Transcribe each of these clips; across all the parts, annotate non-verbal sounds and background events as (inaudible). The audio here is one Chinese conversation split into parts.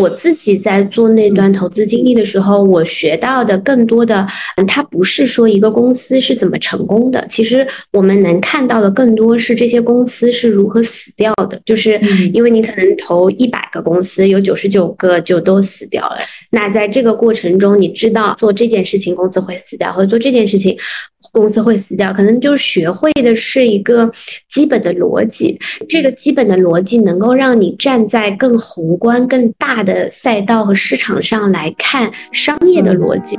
我自己在做那段投资经历的时候，我学到的更多的，它不是说一个公司是怎么成功的，其实我们能看到的更多是这些公司是如何死掉的。就是因为你可能投一百个公司，有九十九个就都死掉了。那在这个过程中，你知道做这件事情公司会死掉，或者做这件事情。公司会死掉，可能就是学会的是一个基本的逻辑。这个基本的逻辑能够让你站在更宏观、更大的赛道和市场上来看商业的逻辑。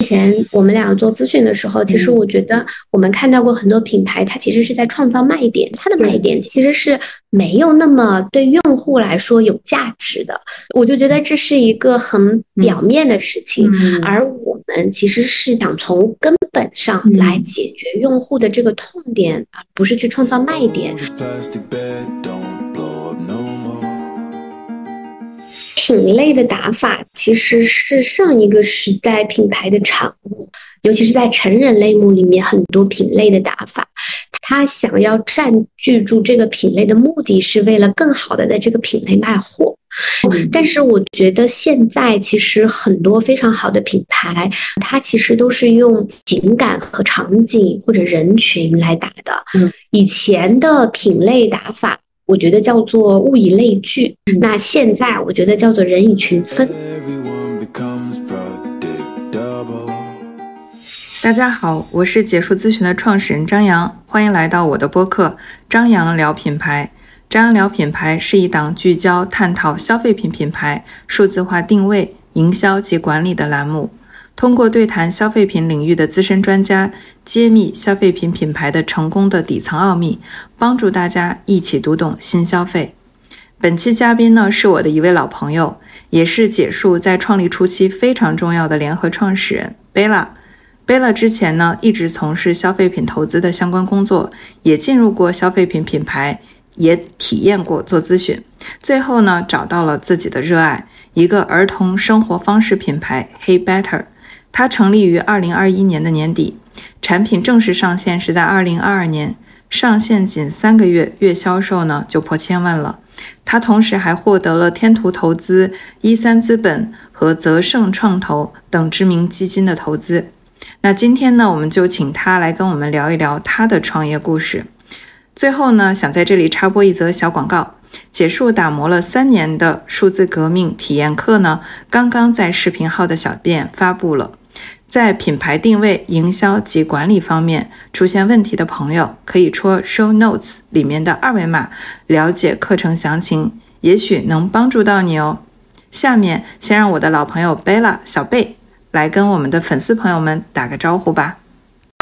以前我们俩做咨询的时候，其实我觉得我们看到过很多品牌，它其实是在创造卖点，它的卖点其实是没有那么对用户来说有价值的。我就觉得这是一个很表面的事情，而我们其实是想从根本上来解决用户的这个痛点，而不是去创造卖点。品类的打法其实是上一个时代品牌的产物，尤其是在成人类目里面，很多品类的打法，他想要占据住这个品类的目的是为了更好的在这个品类卖货。但是我觉得现在其实很多非常好的品牌，它其实都是用情感和场景或者人群来打的。以前的品类打法。我觉得叫做物以类聚，那现在我觉得叫做人以群分。大家好，我是解数咨询的创始人张扬，欢迎来到我的播客《张扬聊品牌》。张扬聊品牌是一档聚焦探讨消费品品牌数字化定位、营销及管理的栏目。通过对谈消费品领域的资深专家，揭秘消费品品牌的成功的底层奥秘，帮助大家一起读懂新消费。本期嘉宾呢是我的一位老朋友，也是解数在创立初期非常重要的联合创始人贝拉。贝拉之前呢一直从事消费品投资的相关工作，也进入过消费品品牌，也体验过做咨询，最后呢找到了自己的热爱，一个儿童生活方式品牌 Hey Better。它成立于二零二一年的年底，产品正式上线是在二零二二年，上线仅三个月，月销售呢就破千万了。它同时还获得了天图投资、一三资本和泽盛创投等知名基金的投资。那今天呢，我们就请他来跟我们聊一聊他的创业故事。最后呢，想在这里插播一则小广告：结束打磨了三年的数字革命体验课呢，刚刚在视频号的小店发布了。在品牌定位、营销及管理方面出现问题的朋友，可以戳 Show Notes 里面的二维码了解课程详情，也许能帮助到你哦。下面先让我的老朋友贝拉小贝来跟我们的粉丝朋友们打个招呼吧。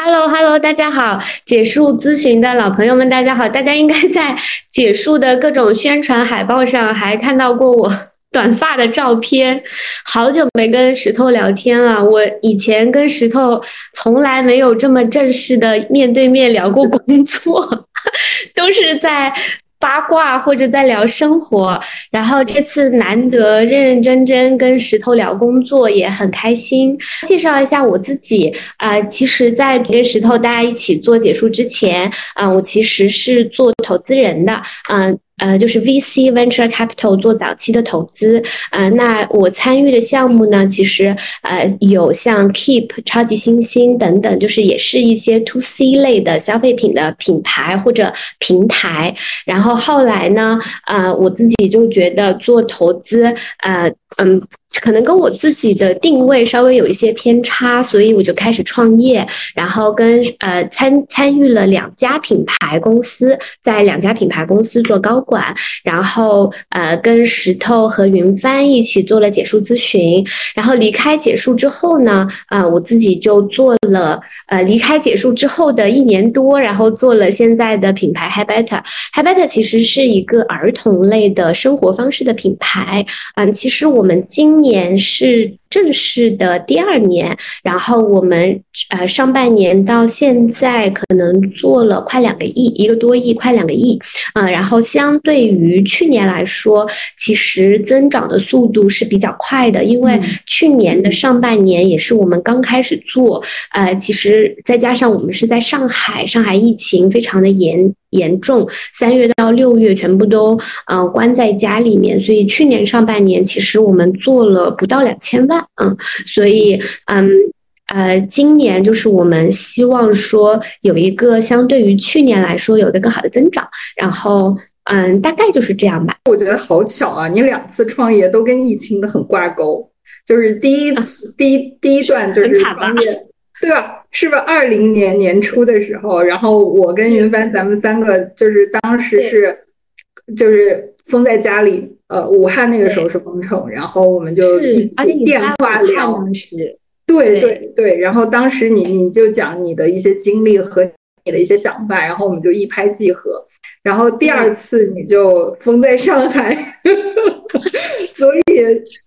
Hello，Hello，大家好，解数咨询的老朋友们，大家好，大家应该在解数的各种宣传海报上还看到过我。短发的照片，好久没跟石头聊天了。我以前跟石头从来没有这么正式的面对面聊过工作，(laughs) 都是在八卦或者在聊生活。然后这次难得认认真真跟石头聊工作，也很开心。介绍一下我自己啊，其实，在跟石头大家一起做解说之前，啊，我其实是做投资人的，嗯。呃就是 VC venture capital 做早期的投资，呃，那我参与的项目呢，其实呃有像 Keep 超级新星等等，就是也是一些 to C 类的消费品的品牌或者平台。然后后来呢，呃，我自己就觉得做投资，呃，嗯。可能跟我自己的定位稍微有一些偏差，所以我就开始创业，然后跟呃参参与了两家品牌公司，在两家品牌公司做高管，然后呃跟石头和云帆一起做了解数咨询，然后离开解数之后呢，啊我自己就做了呃离开解数之后的一年多，然后做了现在的品牌 Habitat，Habitat 其实是一个儿童类的生活方式的品牌，嗯，其实我我们今年是正式的第二年，然后我们呃上半年到现在可能做了快两个亿，一个多亿，快两个亿，啊，然后相对于去年来说，其实增长的速度是比较快的，因为去年的上半年也是我们刚开始做，呃，其实再加上我们是在上海，上海疫情非常的严。严重，三月到六月全部都嗯关在家里面，所以去年上半年其实我们做了不到两千万，嗯，所以嗯呃今年就是我们希望说有一个相对于去年来说有一个更好的增长，然后嗯大概就是这样吧。我觉得好巧啊，你两次创业都跟疫情的很挂钩，就是第一次第一第一段就是创业。(laughs) 对吧？是不是？二零年年初的时候，然后我跟云帆，咱们三个就是当时是，就是封在家里。呃，武汉那个时候是封城，然后我们就一起电话聊。对对对，然后当时你你就讲你的一些经历和你的一些想法，然后我们就一拍即合。然后第二次你就封在上海。(laughs) 所以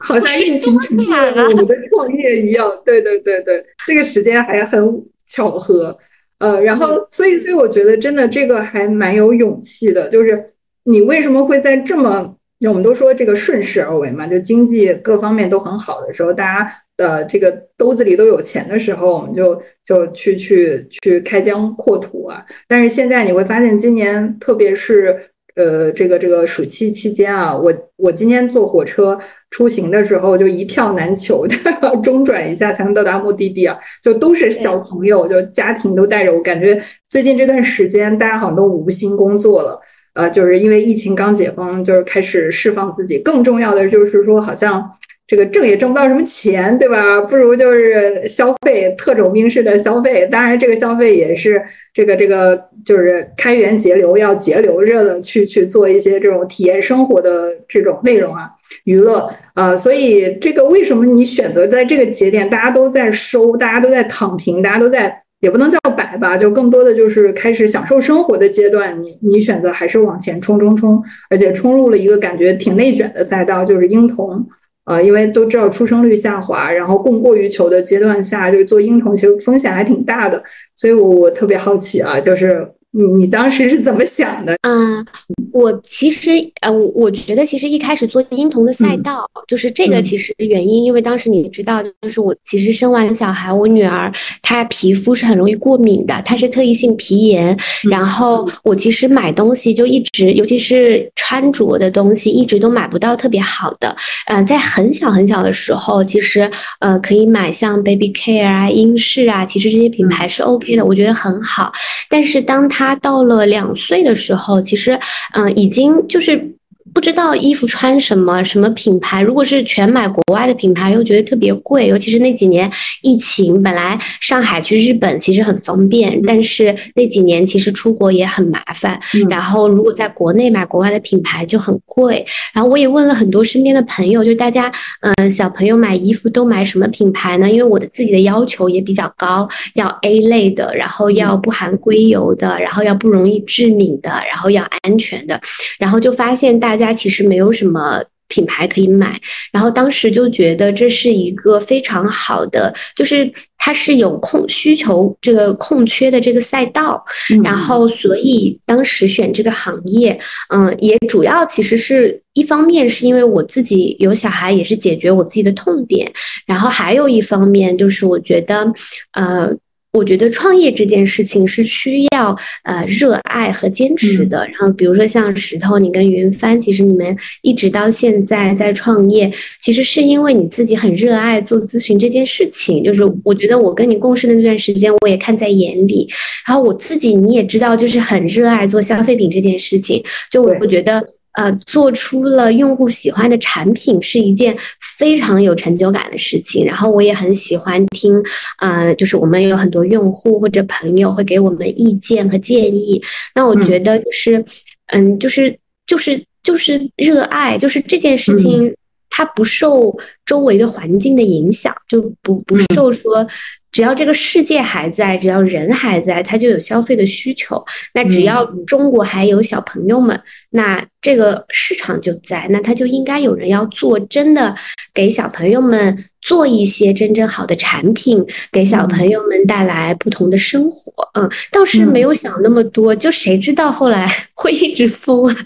好像疫情成就了我们的创业一样，对对对对，这个时间还很巧合，呃，然后所以所以我觉得真的这个还蛮有勇气的，就是你为什么会在这么我们都说这个顺势而为嘛，就经济各方面都很好的时候，大家的这个兜子里都有钱的时候，我们就就去去去开疆扩土啊，但是现在你会发现今年特别是。呃，这个这个暑期期间啊，我我今天坐火车出行的时候就一票难求，(laughs) 中转一下才能到达目的地啊，就都是小朋友，就家庭都带着。我感觉最近这段时间大家好像都无心工作了，呃，就是因为疫情刚解封，就是开始释放自己。更重要的就是说，好像。这个挣也挣不到什么钱，对吧？不如就是消费特种兵式的消费。当然，这个消费也是这个这个就是开源节流，要节流着的去去做一些这种体验生活的这种内容啊，娱乐啊。所以，这个为什么你选择在这个节点，大家都在收，大家都在躺平，大家都在也不能叫摆吧，就更多的就是开始享受生活的阶段。你你选择还是往前冲冲冲，而且冲入了一个感觉挺内卷的赛道，就是婴童。呃，因为都知道出生率下滑，然后供过于求的阶段下，就是做婴童其实风险还挺大的，所以我我特别好奇啊，就是。你你当时是怎么想的？嗯，我其实呃，我我觉得其实一开始做婴童的赛道，就是这个其实原因，因为当时你知道，就是我其实生完小孩，我女儿她皮肤是很容易过敏的，她是特异性皮炎，然后我其实买东西就一直，尤其是穿着的东西，一直都买不到特别好的。嗯，在很小很小的时候，其实呃可以买像 Baby Care 啊、英氏啊，其实这些品牌是 OK 的，我觉得很好。但是当他他到了两岁的时候，其实，嗯，已经就是。不知道衣服穿什么什么品牌，如果是全买国外的品牌，又觉得特别贵。尤其是那几年疫情，本来上海去日本其实很方便，但是那几年其实出国也很麻烦。然后如果在国内买国外的品牌就很贵。然后我也问了很多身边的朋友，就是大家嗯小朋友买衣服都买什么品牌呢？因为我的自己的要求也比较高，要 A 类的，然后要不含硅油的，然后要不容易致敏的，然后要安全的。然后就发现大家。家其实没有什么品牌可以买，然后当时就觉得这是一个非常好的，就是它是有空需求这个空缺的这个赛道，然后所以当时选这个行业，嗯，也主要其实是一方面是因为我自己有小孩，也是解决我自己的痛点，然后还有一方面就是我觉得，呃。我觉得创业这件事情是需要呃热爱和坚持的。然后比如说像石头，你跟云帆，其实你们一直到现在在创业，其实是因为你自己很热爱做咨询这件事情。就是我觉得我跟你共事的那段时间，我也看在眼里。然后我自己你也知道，就是很热爱做消费品这件事情。就我觉得。呃，做出了用户喜欢的产品是一件非常有成就感的事情。然后我也很喜欢听，呃，就是我们有很多用户或者朋友会给我们意见和建议。那我觉得就是，嗯，就是就是就是热爱，就是这件事情它不受周围的环境的影响，就不不受说。只要这个世界还在，只要人还在，它就有消费的需求。那只要中国还有小朋友们，那这个市场就在，那它就应该有人要做，真的给小朋友们。做一些真正好的产品，给小朋友们带来不同的生活。嗯，倒是没有想那么多，就谁知道后来 (laughs) 会一直疯啊？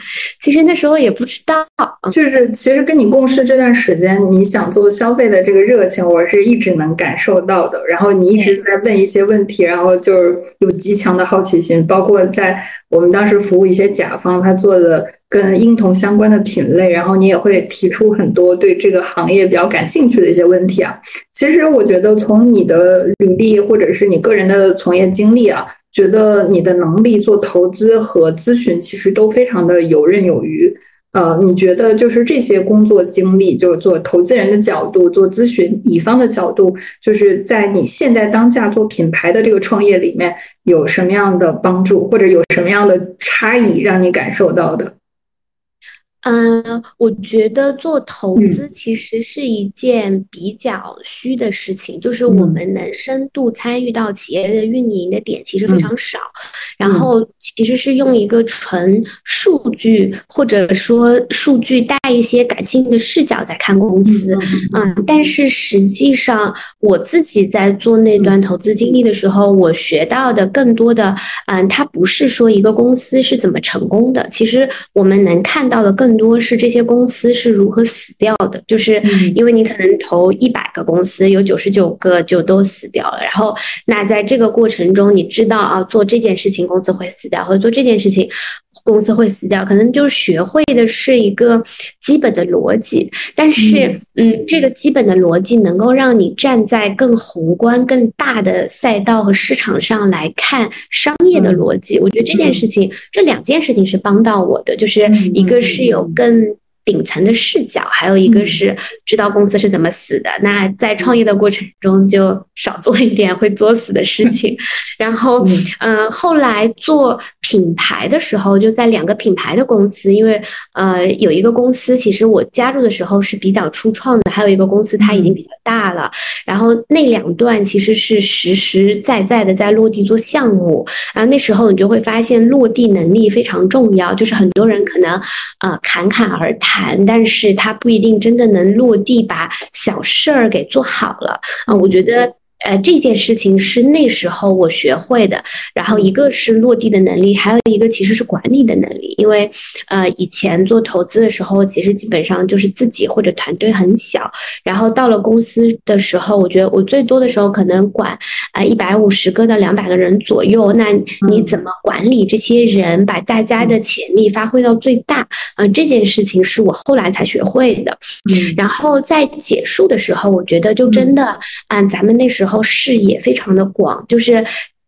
其实那时候也不知道。就是其实跟你共事这段时间，你想做消费的这个热情，我是一直能感受到的。然后你一直在问一些问题，然后就是有极强的好奇心，包括在我们当时服务一些甲方，他做的跟婴童相关的品类，然后你也会提出很多对这个行业比较感兴趣的一些问题啊。其实我觉得从你的履历或者是你个人的从业经历啊，觉得你的能力做投资和咨询其实都非常的游刃有余。呃，你觉得就是这些工作经历，就做投资人的角度，做咨询乙方的角度，就是在你现在当下做品牌的这个创业里面，有什么样的帮助，或者有什么样的差异让你感受到的？嗯，我觉得做投资其实是一件比较虚的事情，就是我们能深度参与到企业的运营的点其实非常少，然后其实是用一个纯数据或者说数据带一些感性的视角在看公司，嗯，但是实际上我自己在做那段投资经历的时候，我学到的更多的，嗯，它不是说一个公司是怎么成功的，其实我们能看到的更。多是这些公司是如何死掉的，就是因为你可能投一百个公司，有九十九个就都死掉了。然后，那在这个过程中，你知道啊，做这件事情公司会死掉，或者做这件事情公司会死掉，可能就是学会的是一个基本的逻辑。但是，嗯，这个基本的逻辑能够让你站在更宏观、更大的赛道和市场上来看商业的逻辑。我觉得这件事情，这两件事情是帮到我的，就是一个是有。更顶层的视角，还有一个是知道公司是怎么死的。那在创业的过程中，就少做一点会作死的事情。(laughs) 然后，嗯，后来做品牌的时候，就在两个品牌的公司，因为呃，有一个公司其实我加入的时候是比较初创的，还有一个公司它已经比较大了。然后那两段其实是实实在在的在落地做项目。然后那时候你就会发现落地能力非常重要，就是很多人可能呃侃侃而谈。谈，但是他不一定真的能落地，把小事儿给做好了啊！我觉得。呃，这件事情是那时候我学会的。然后一个是落地的能力，还有一个其实是管理的能力。因为呃，以前做投资的时候，其实基本上就是自己或者团队很小。然后到了公司的时候，我觉得我最多的时候可能管啊一百五十个到两百个人左右。那你怎么管理这些人，把大家的潜力发挥到最大？嗯，这件事情是我后来才学会的。然后在结束的时候，我觉得就真的按咱们那时候。然后视野非常的广，就是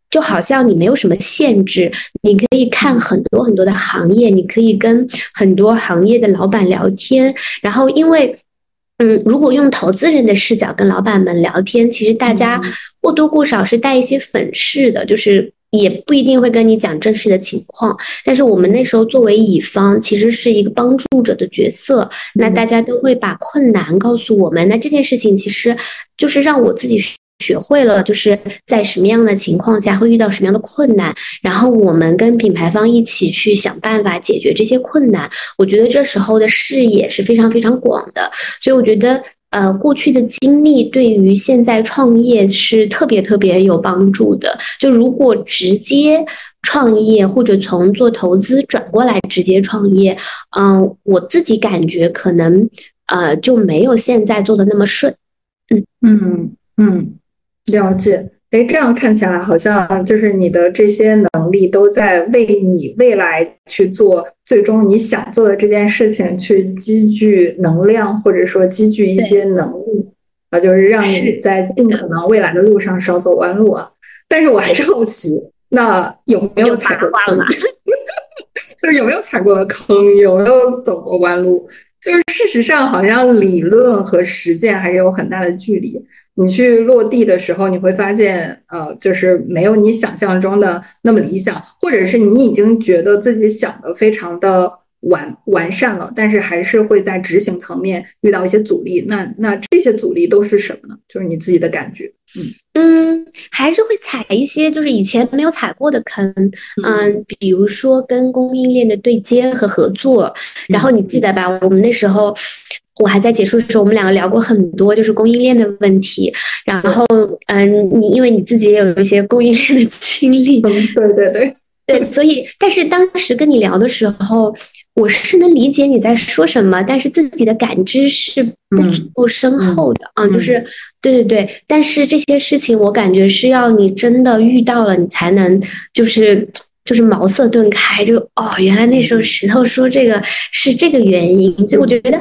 就好像你没有什么限制，你可以看很多很多的行业，你可以跟很多行业的老板聊天。然后，因为嗯，如果用投资人的视角跟老板们聊天，其实大家或多或少是带一些粉饰的，就是也不一定会跟你讲真实的情况。但是我们那时候作为乙方，其实是一个帮助者的角色，那大家都会把困难告诉我们。那这件事情其实就是让我自己。学会了，就是在什么样的情况下会遇到什么样的困难，然后我们跟品牌方一起去想办法解决这些困难。我觉得这时候的视野是非常非常广的，所以我觉得，呃，过去的经历对于现在创业是特别特别有帮助的。就如果直接创业或者从做投资转过来直接创业，嗯，我自己感觉可能呃就没有现在做的那么顺。嗯嗯嗯。了解，哎，这样看起来好像就是你的这些能力都在为你未来去做最终你想做的这件事情去积聚能量，或者说积聚一些能力啊，就是让你在尽可能未来的路上少走弯路啊。但是我还是好奇，那有没有踩过坑？(laughs) 就是有没有踩过坑？有没有走过弯路？就是事实上，好像理论和实践还是有很大的距离。你去落地的时候，你会发现，呃，就是没有你想象中的那么理想，或者是你已经觉得自己想的非常的完完善了，但是还是会在执行层面遇到一些阻力。那那这些阻力都是什么呢？就是你自己的感觉。嗯嗯，还是会踩一些就是以前没有踩过的坑。嗯，比如说跟供应链的对接和合作。然后你记得吧？我们那时候。我还在结束的时候，我们两个聊过很多，就是供应链的问题。然后，嗯，你因为你自己也有一些供应链的经历，对对对对，所以，但是当时跟你聊的时候，我是能理解你在说什么，但是自己的感知是不足够深厚的啊，就是对对对。但是这些事情，我感觉是要你真的遇到了，你才能就是。就是茅塞顿开，就哦，原来那时候石头说这个是这个原因，所以我觉得。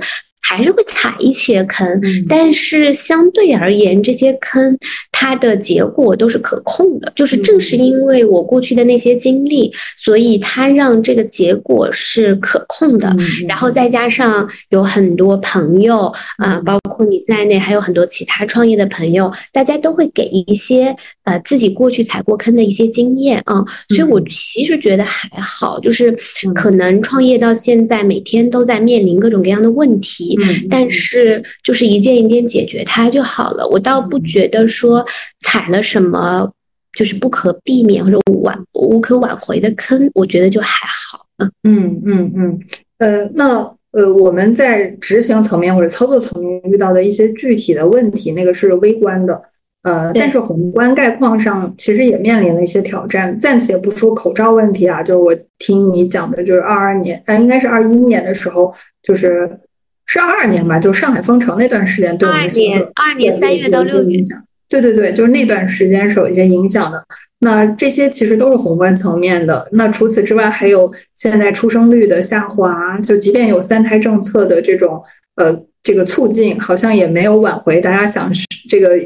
还是会踩一些坑，但是相对而言，这些坑它的结果都是可控的。就是正是因为我过去的那些经历，所以它让这个结果是可控的。然后再加上有很多朋友啊，包括你在内，还有很多其他创业的朋友，大家都会给一些呃自己过去踩过坑的一些经验啊。所以我其实觉得还好，就是可能创业到现在，每天都在面临各种各样的问题。但是就是一件一件解决它就好了，我倒不觉得说踩了什么就是不可避免或者挽无可挽回的坑，我觉得就还好。嗯嗯嗯呃，那呃我们在执行层面或者操作层面遇到的一些具体的问题，那个是微观的，呃，但是宏观概况上其实也面临了一些挑战。暂且不说口罩问题啊，就是我听你讲的，就是二二年，呃，应该是二一年的时候，就是。是二二年吧，就上海封城那段时间，对我们年二年三月到六月影响。对对对，就是那段时间是有一些影响的。那这些其实都是宏观层面的。那除此之外，还有现在出生率的下滑，就即便有三胎政策的这种呃这个促进，好像也没有挽回大家想这个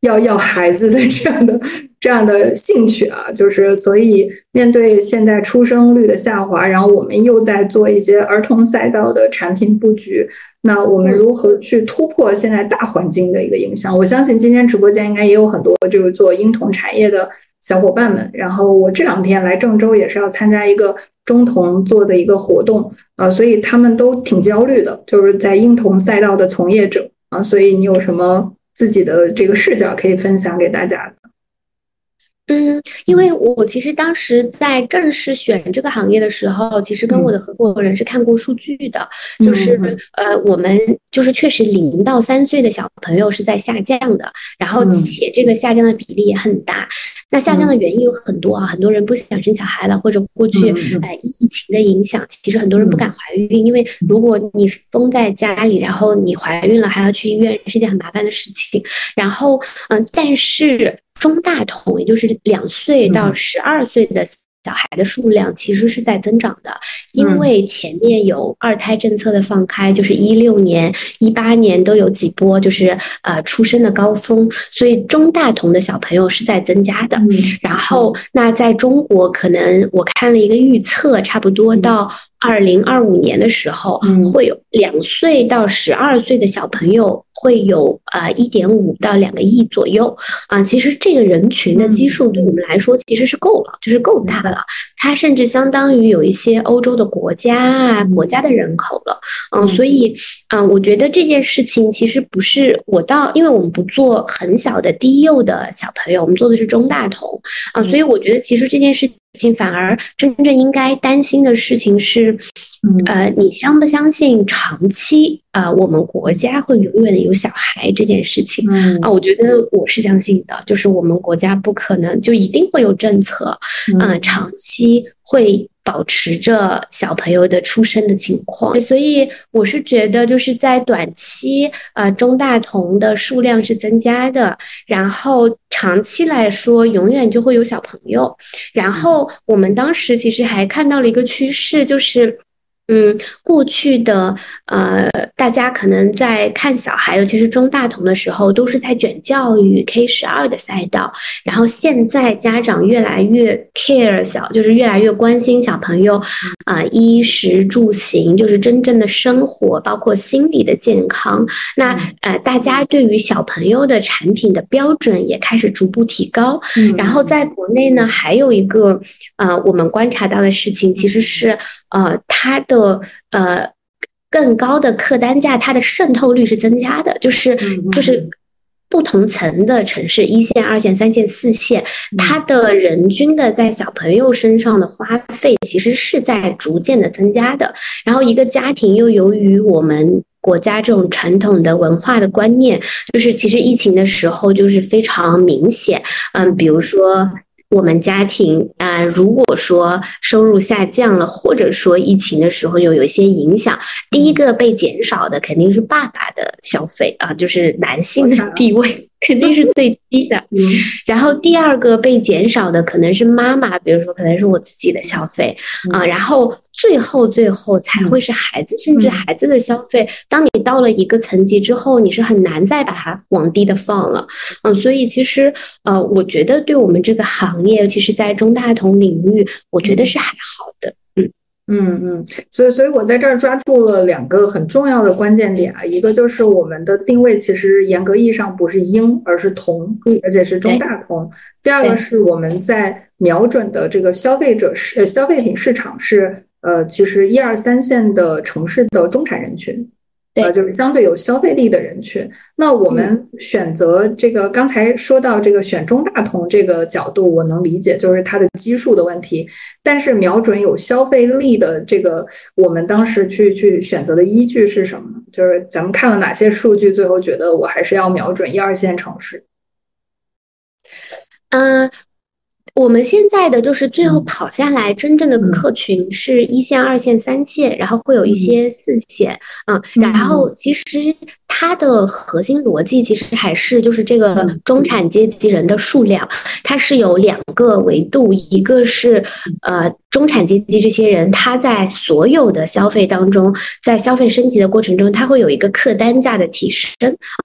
要要孩子的这样的。这样的兴趣啊，就是所以面对现在出生率的下滑，然后我们又在做一些儿童赛道的产品布局，那我们如何去突破现在大环境的一个影响？我相信今天直播间应该也有很多就是做婴童产业的小伙伴们。然后我这两天来郑州也是要参加一个中童做的一个活动啊，所以他们都挺焦虑的，就是在婴童赛道的从业者啊，所以你有什么自己的这个视角可以分享给大家？嗯，因为我其实当时在正式选这个行业的时候，其实跟我的合伙人是看过数据的，就是呃，我们就是确实零到三岁的小朋友是在下降的，然后且这个下降的比例也很大。那下降的原因有很多啊，很多人不想生小孩了，或者过去呃疫情的影响，其实很多人不敢怀孕，因为如果你封在家里，然后你怀孕了还要去医院，是件很麻烦的事情。然后嗯，但是。中大童，也就是两岁到十二岁的小孩的数量，其实是在增长的，因为前面有二胎政策的放开，就是一六年、一八年都有几波，就是呃出生的高峰，所以中大童的小朋友是在增加的。然后，那在中国，可能我看了一个预测，差不多到。二零二五年的时候，会有两岁到十二岁的小朋友会有呃一点五到两个亿左右啊。其实这个人群的基数对我们来说其实是够了，就是够大了。它甚至相当于有一些欧洲的国家啊国家的人口了。嗯，所以嗯，我觉得这件事情其实不是我到，因为我们不做很小的低幼的小朋友，我们做的是中大童啊，所以我觉得其实这件事。反而真正应该担心的事情是，呃，你相不相信长期啊，我们国家会永远的有小孩这件事情啊？我觉得我是相信的，就是我们国家不可能就一定会有政策，嗯，长期会。保持着小朋友的出生的情况，所以我是觉得，就是在短期，呃，中大童的数量是增加的，然后长期来说，永远就会有小朋友。然后我们当时其实还看到了一个趋势，就是。嗯，过去的呃，大家可能在看小孩，尤其是中大童的时候，都是在卷教育 K 十二的赛道。然后现在家长越来越 care 小，就是越来越关心小朋友啊，衣食住行，就是真正的生活，包括心理的健康。那呃，大家对于小朋友的产品的标准也开始逐步提高。然后在国内呢，还有一个呃，我们观察到的事情，其实是呃，它的。的呃更高的客单价，它的渗透率是增加的，就是就是不同层的城市，一线、二线、三线、四线，它的人均的在小朋友身上的花费其实是在逐渐的增加的。然后一个家庭又由于我们国家这种传统的文化的观念，就是其实疫情的时候就是非常明显，嗯，比如说。我们家庭啊，如果说收入下降了，或者说疫情的时候又有一些影响，第一个被减少的肯定是爸爸的消费啊，就是男性的地位肯定是最低的。(laughs) 然后第二个被减少的可能是妈妈，比如说可能是我自己的消费啊，然后最后最后才会是孩子，甚至孩子的消费。当你到了一个层级之后，你是很难再把它往低的放了。嗯，所以其实呃，我觉得对我们这个行业，尤其是在中大同领域，我觉得是还好的。嗯嗯，所以所以我在这儿抓住了两个很重要的关键点啊，一个就是我们的定位其实严格意义上不是婴，而是童，而且是中大童。第二个是我们在瞄准的这个消费者是消费品市场是呃，其实一二三线的城市的中产人群。呃，就是相对有消费力的人群。那我们选择这个，刚才说到这个选中大同这个角度，我能理解，就是它的基数的问题。但是瞄准有消费力的这个，我们当时去去选择的依据是什么呢？就是咱们看了哪些数据，最后觉得我还是要瞄准一二线城市。嗯。我们现在的就是最后跑下来，真正的客群是一线、二线、三线，然后会有一些四线，嗯，然后其实。它的核心逻辑其实还是就是这个中产阶级人的数量，它是有两个维度，一个是呃中产阶级这些人他在所有的消费当中，在消费升级的过程中，他会有一个客单价的提升。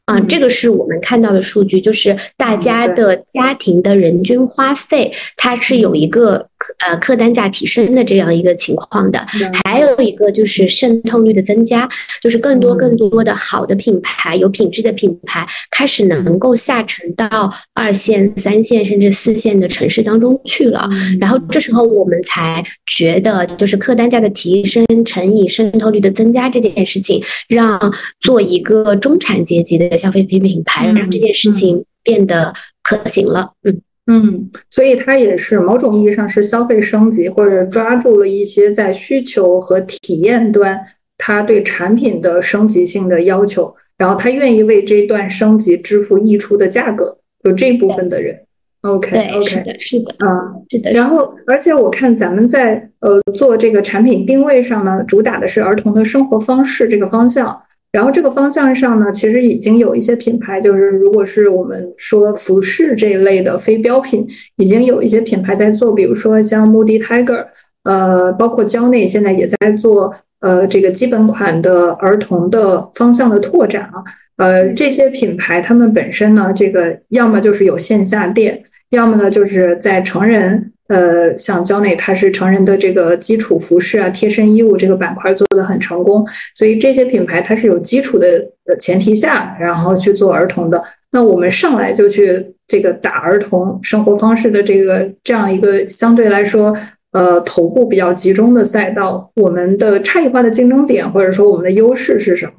啊，这个是我们看到的数据，就是大家的家庭的人均花费，它是有一个呃客单价提升的这样一个情况的，还有一个就是渗透率的增加，就是更多更多的好的品。牌有品质的品牌开始能够下沉到二线、三线甚至四线的城市当中去了，然后这时候我们才觉得，就是客单价的提升乘以渗透率的增加这件事情，让做一个中产阶级的消费品品牌，让这件事情变得可行了。嗯嗯，所以它也是某种意义上是消费升级，或者抓住了一些在需求和体验端，它对产品的升级性的要求。然后他愿意为这段升级支付溢出的价格，有这部分的人，OK OK，是的，是的，啊，是的。然后，而且我看咱们在呃做这个产品定位上呢，主打的是儿童的生活方式这个方向。然后这个方向上呢，其实已经有一些品牌，就是如果是我们说服饰这一类的非标品，已经有一些品牌在做，比如说像 Moody Tiger，呃，包括蕉内现在也在做。呃，这个基本款的儿童的方向的拓展啊，呃，这些品牌他们本身呢，这个要么就是有线下店，要么呢就是在成人，呃，像蕉内，它是成人的这个基础服饰啊、贴身衣物这个板块做的很成功，所以这些品牌它是有基础的呃前提下，然后去做儿童的。那我们上来就去这个打儿童生活方式的这个这样一个相对来说。呃，头部比较集中的赛道，我们的差异化的竞争点或者说我们的优势是什么？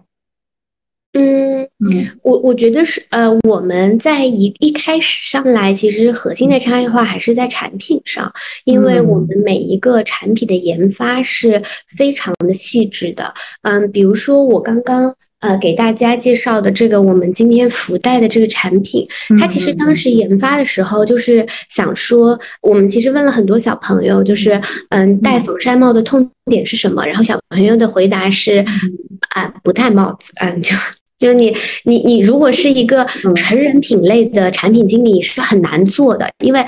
嗯嗯，我我觉得是呃，我们在一一开始上来，其实核心的差异化还是在产品上，因为我们每一个产品的研发是非常的细致的。嗯，比如说我刚刚。呃，给大家介绍的这个我们今天福袋的这个产品，它其实当时研发的时候就是想说，我们其实问了很多小朋友，就是嗯，戴防晒帽的痛点是什么？然后小朋友的回答是啊，不戴帽子，嗯，就。就你，你，你如果是一个成人品类的产品经理，是很难做的，因为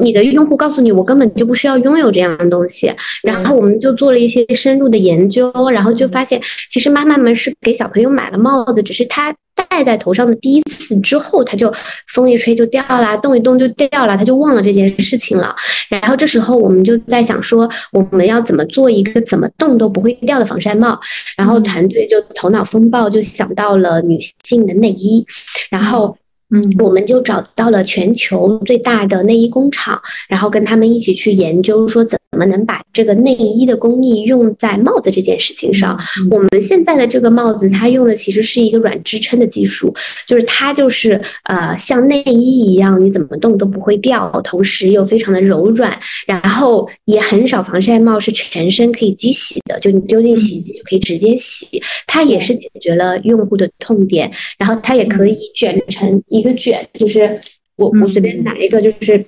你的用户告诉你，我根本就不需要拥有这样的东西。然后我们就做了一些深入的研究，然后就发现，其实妈妈们是给小朋友买了帽子，只是他。戴在头上的第一次之后，它就风一吹就掉啦，动一动就掉了，他就忘了这件事情了。然后这时候我们就在想说，我们要怎么做一个怎么动都不会掉的防晒帽？然后团队就头脑风暴，就想到了女性的内衣，然后。嗯，我们就找到了全球最大的内衣工厂，然后跟他们一起去研究，说怎么能把这个内衣的工艺用在帽子这件事情上。我们现在的这个帽子，它用的其实是一个软支撑的技术，就是它就是呃像内衣一样，你怎么动都不会掉，同时又非常的柔软，然后也很少防晒帽是全身可以机洗的，就你丢进洗衣机就可以直接洗。它也是解决了用户的痛点，然后它也可以卷成。一个卷就是我我随便拿一个就是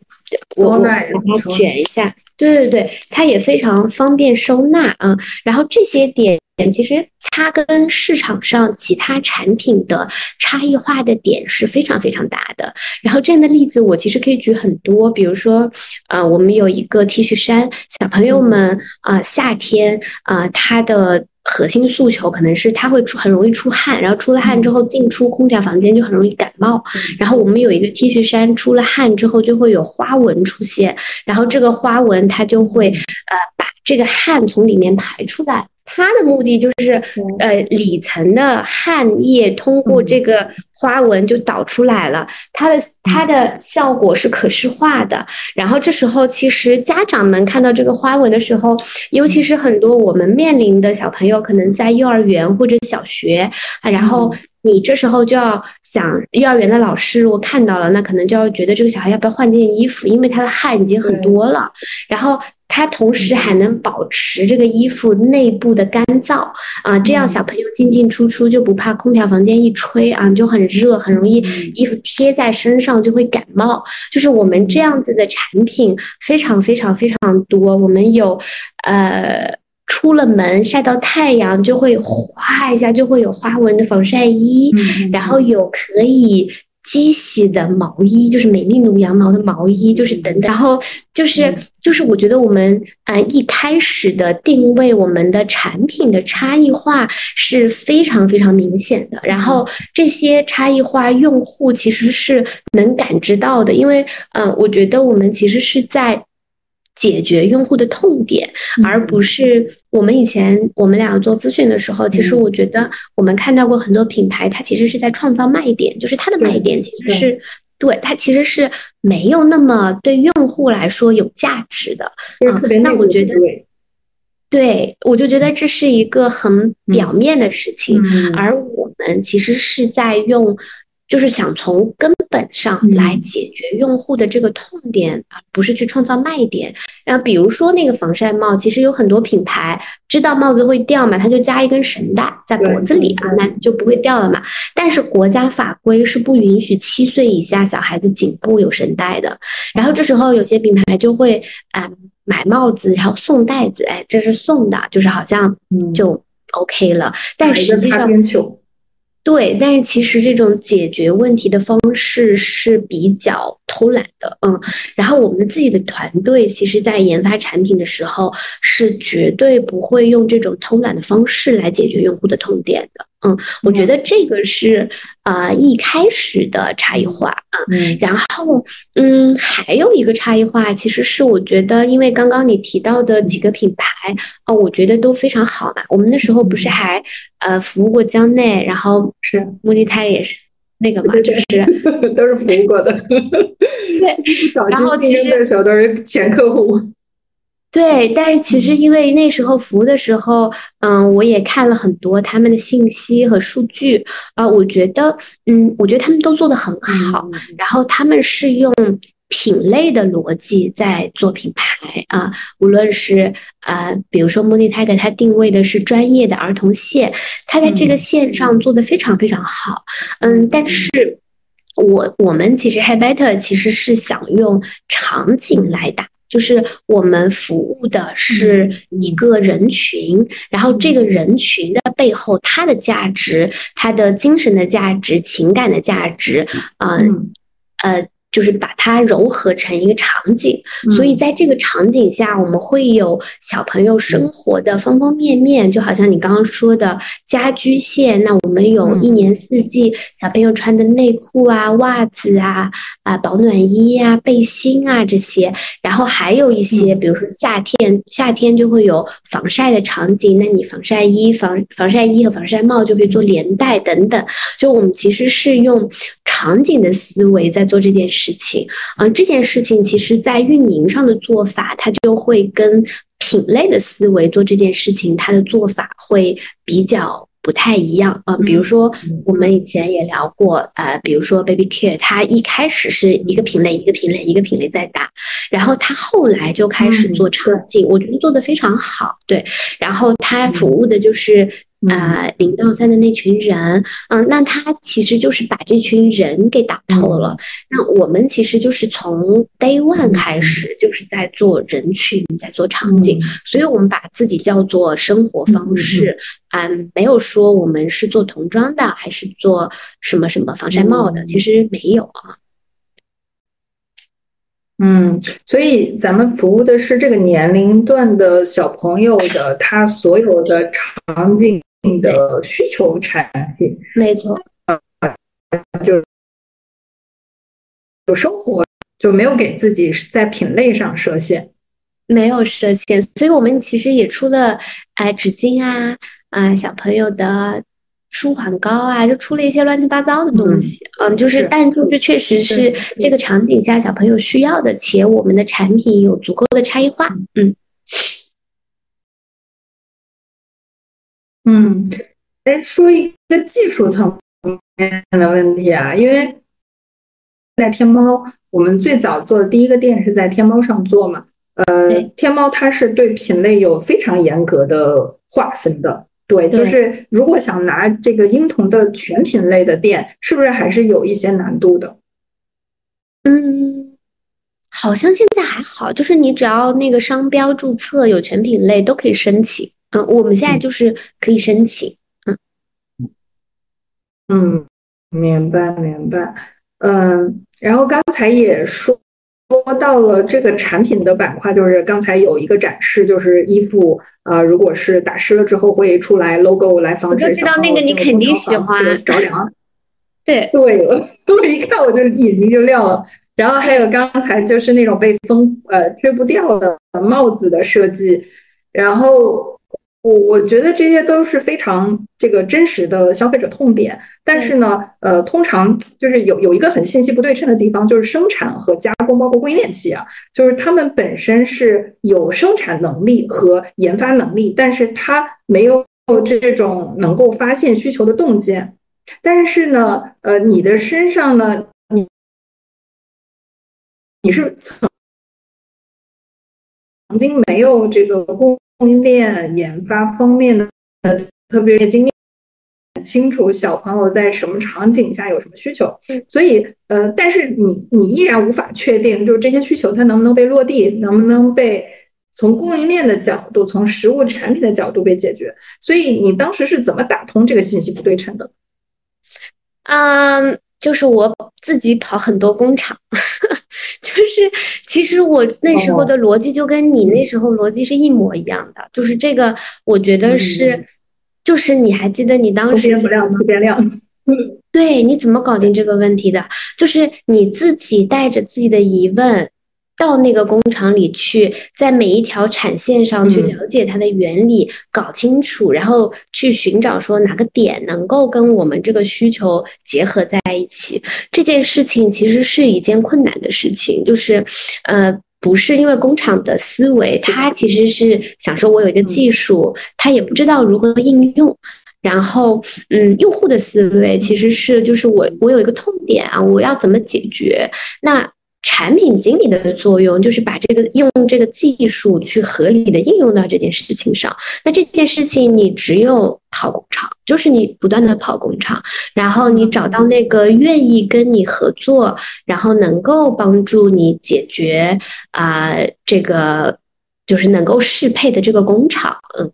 我我把它卷一下，对对对，它也非常方便收纳啊。然后这些点其实它跟市场上其他产品的差异化的点是非常非常大的。然后这样的例子我其实可以举很多，比如说，呃，我们有一个 T 恤衫，小朋友们啊，夏天啊，它的。核心诉求可能是他会出很容易出汗，然后出了汗之后进出空调房间就很容易感冒。然后我们有一个 T 恤衫，出了汗之后就会有花纹出现，然后这个花纹它就会呃把这个汗从里面排出来。它的目的就是，呃，里层的汗液通过这个花纹就导出来了，它的它的效果是可视化的。然后这时候，其实家长们看到这个花纹的时候，尤其是很多我们面临的小朋友，可能在幼儿园或者小学啊，然后你这时候就要想，幼儿园的老师如果看到了，那可能就要觉得这个小孩要不要换件衣服，因为他的汗已经很多了，然后。它同时还能保持这个衣服内部的干燥啊，这样小朋友进进出出就不怕空调房间一吹啊就很热，很容易衣服贴在身上就会感冒。就是我们这样子的产品非常非常非常多，我们有呃出了门晒到太阳就会哗一下就会有花纹的防晒衣，然后有可以。机洗的毛衣就是美丽奴羊毛的毛衣，就是等等，然后就是就是，我觉得我们呃一开始的定位，我们的产品的差异化是非常非常明显的。然后这些差异化，用户其实是能感知到的，因为呃，我觉得我们其实是在。解决用户的痛点，而不是我们以前我们俩做咨询的时候，其实我觉得我们看到过很多品牌，它其实是在创造卖点，就是它的卖点其实是对它其实是没有那么对用户来说有价值的。啊那我觉得，对我就觉得这是一个很表面的事情，而我们其实是在用。就是想从根本上来解决用户的这个痛点，而不是去创造卖点。然后比如说那个防晒帽，其实有很多品牌知道帽子会掉嘛，它就加一根绳带在脖子里啊，那就不会掉了嘛。但是国家法规是不允许七岁以下小孩子颈部有绳带的。然后这时候有些品牌就会啊买帽子，然后送袋子，哎，这是送的，就是好像就 OK 了。但实际上。对，但是其实这种解决问题的方式是比较偷懒的，嗯。然后我们自己的团队其实，在研发产品的时候，是绝对不会用这种偷懒的方式来解决用户的痛点的。嗯，我觉得这个是啊一开始的差异化啊，然后嗯还有一个差异化，其实是我觉得，因为刚刚你提到的几个品牌哦，我觉得都非常好嘛。我们那时候不是还呃服务过江内，然后是莫尼泰也是那个嘛，就是 (laughs) 都是服务过的。对，(laughs) 然后其实候都是前客户。对，但是其实因为那时候服务的时候，嗯，我也看了很多他们的信息和数据啊，我觉得，嗯，我觉得他们都做得很好，然后他们是用品类的逻辑在做品牌啊，无论是呃，比如说莫妮泰给它定位的是专业的儿童线，它在这个线上做的非常非常好，嗯，但是我我们其实 h a b e t 其实是想用场景来打。就是我们服务的是一个人群，然后这个人群的背后，它的价值、它的精神的价值、情感的价值，嗯，呃。就是把它糅合成一个场景，所以在这个场景下，我们会有小朋友生活的方方面面，就好像你刚刚说的家居线，那我们有一年四季小朋友穿的内裤啊、袜子啊、啊保暖衣啊、背心啊这些，然后还有一些，比如说夏天，夏天就会有防晒的场景，那你防晒衣、防防晒衣和防晒帽就可以做连带等等，就我们其实是用场景的思维在做这件事。情，嗯，这件事情其实在运营上的做法，它就会跟品类的思维做这件事情，它的做法会比较不太一样啊。比如说，我们以前也聊过，呃，比如说 Baby Care，它一开始是一个品类一个品类一个品类在打，然后它后来就开始做场景，我觉得做的非常好，对。然后它服务的就是啊，零到三的那群人，嗯，那他其实就是把这群人给打透了。那我们其实就是从 day one 开始，就是在做人群，在做场景，所以我们把自己叫做生活方式，嗯，没有说我们是做童装的，还是做什么什么防晒帽的，其实没有啊。嗯，所以咱们服务的是这个年龄段的小朋友的，他所有的场景。的需求产品，没错，就有生活就没有给自己在品类上设限，没有设限，所以我们其实也出了哎纸巾啊啊小朋友的舒缓膏啊，就出了一些乱七八糟的东西，嗯，就是。但就是确实是这个场景下小朋友需要的，且我们的产品有足够的差异化，嗯。嗯，哎，说一个技术层面的问题啊，因为在天猫，我们最早做的第一个店是在天猫上做嘛。呃，天猫它是对品类有非常严格的划分的。对，就是如果想拿这个婴童的全品类的店，是不是还是有一些难度的？嗯，好像现在还好，就是你只要那个商标注册有全品类，都可以申请。嗯，我们现在就是可以申请，嗯，嗯，明白明白，嗯，然后刚才也说说到了这个产品的板块，就是刚才有一个展示，就是衣服，呃，如果是打湿了之后会出来 logo 来防止知道那个你肯定喜欢着凉，(laughs) 对对了，我一看我就眼睛就亮了。然后还有刚才就是那种被风呃吹不掉的帽子的设计，然后。我我觉得这些都是非常这个真实的消费者痛点，但是呢，呃，通常就是有有一个很信息不对称的地方，就是生产和加工，包括供应链企业，就是他们本身是有生产能力和研发能力，但是他没有这种能够发现需求的洞见。但是呢，呃，你的身上呢，你你是曾曾经没有这个供。供应链研发方面的特别经验清楚，小朋友在什么场景下有什么需求，所以呃，但是你你依然无法确定，就是这些需求它能不能被落地，能不能被从供应链的角度，从实物产品的角度被解决。所以你当时是怎么打通这个信息不对称的？嗯，就是我自己跑很多工厂。(laughs) 就是，其实我那时候的逻辑就跟你那时候逻辑是一模一样的。就是这个，我觉得是，就是你还记得你当时对，你怎么搞定这个问题的？就是你自己带着自己的疑问。到那个工厂里去，在每一条产线上去了解它的原理，搞清楚，然后去寻找说哪个点能够跟我们这个需求结合在一起。这件事情其实是一件困难的事情，就是，呃，不是因为工厂的思维，他其实是想说我有一个技术，他也不知道如何应用。然后，嗯，用户的思维其实是就是我我有一个痛点啊，我要怎么解决？那。产品经理的作用就是把这个用这个技术去合理的应用到这件事情上。那这件事情你只有跑工厂，就是你不断的跑工厂，然后你找到那个愿意跟你合作，然后能够帮助你解决啊这个就是能够适配的这个工厂。嗯，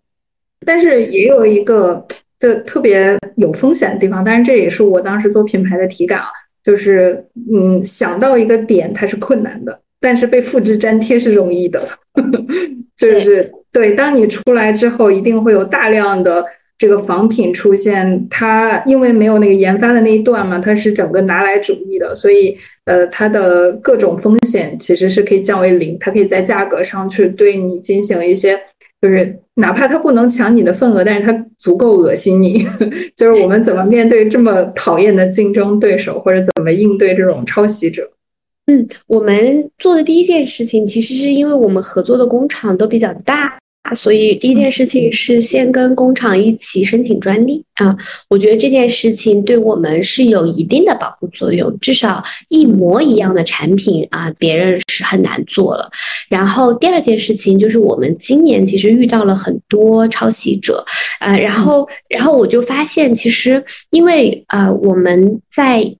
但是也有一个的特别有风险的地方，但是这也是我当时做品牌的体感啊。就是，嗯，想到一个点它是困难的，但是被复制粘贴是容易的。(laughs) 就是对，当你出来之后，一定会有大量的这个仿品出现。它因为没有那个研发的那一段嘛，它是整个拿来主义的，所以呃，它的各种风险其实是可以降为零。它可以在价格上去对你进行一些。就是哪怕他不能抢你的份额，但是他足够恶心你。(laughs) 就是我们怎么面对这么讨厌的竞争对手，或者怎么应对这种抄袭者？嗯，我们做的第一件事情，其实是因为我们合作的工厂都比较大，所以第一件事情是先跟工厂一起申请专利啊。我觉得这件事情对我们是有一定的保护作用，至少一模一样的产品啊，别人是很难做了。然后第二件事情就是我们今年其实遇到了很多抄袭者，呃，然后然后我就发现其实因为呃我们在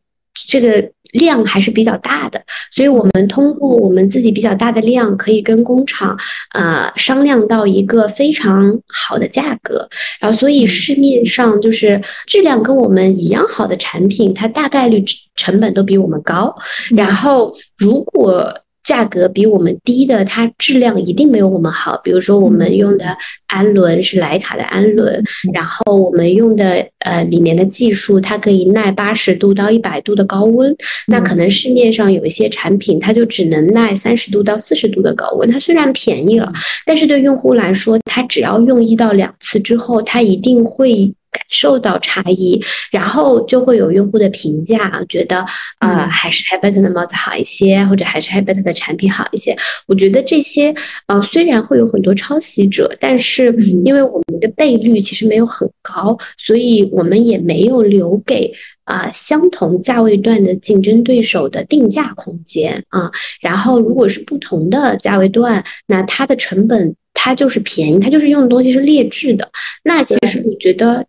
这个。量还是比较大的，所以我们通过我们自己比较大的量，可以跟工厂呃商量到一个非常好的价格，然后所以市面上就是质量跟我们一样好的产品，它大概率成本都比我们高，然后如果。价格比我们低的，它质量一定没有我们好。比如说，我们用的氨纶是莱卡的氨纶，然后我们用的呃里面的技术，它可以耐八十度到一百度的高温。那可能市面上有一些产品，它就只能耐三十度到四十度的高温。它虽然便宜了，但是对用户来说，它只要用一到两次之后，它一定会。感受到差异，然后就会有用户的评价，觉得呃还是 h a b i t 的帽子好一些，或者还是 h a b i t 的产品好一些。我觉得这些呃虽然会有很多抄袭者，但是因为我们的倍率其实没有很高，所以我们也没有留给啊相同价位段的竞争对手的定价空间啊。然后如果是不同的价位段，那它的成本它就是便宜，它就是用的东西是劣质的。那其实我觉得。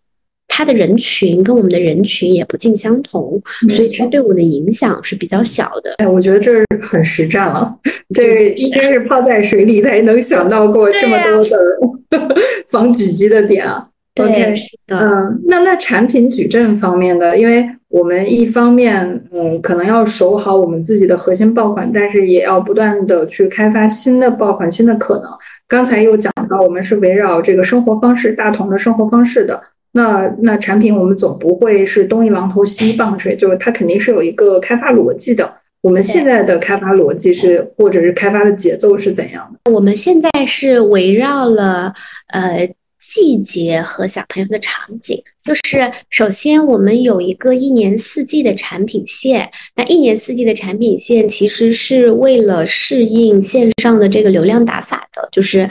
它的人群跟我们的人群也不尽相同，所以它对我的影响是比较小的。哎，我觉得这是很实战了，(laughs) 这应该是泡在水里才能想到过这么多的 (laughs) 防狙击的点啊。OK，嗯，那那产品矩阵方面的，因为我们一方面嗯可能要守好我们自己的核心爆款，但是也要不断的去开发新的爆款、新的可能。刚才又讲到，我们是围绕这个生活方式、大同的生活方式的。那那产品我们总不会是东一榔头西一棒槌，就是它肯定是有一个开发逻辑的。我们现在的开发逻辑是，或者是开发的节奏是怎样的？我们现在是围绕了呃季节和小朋友的场景，就是首先我们有一个一年四季的产品线，那一年四季的产品线其实是为了适应线上的这个流量打法的，就是。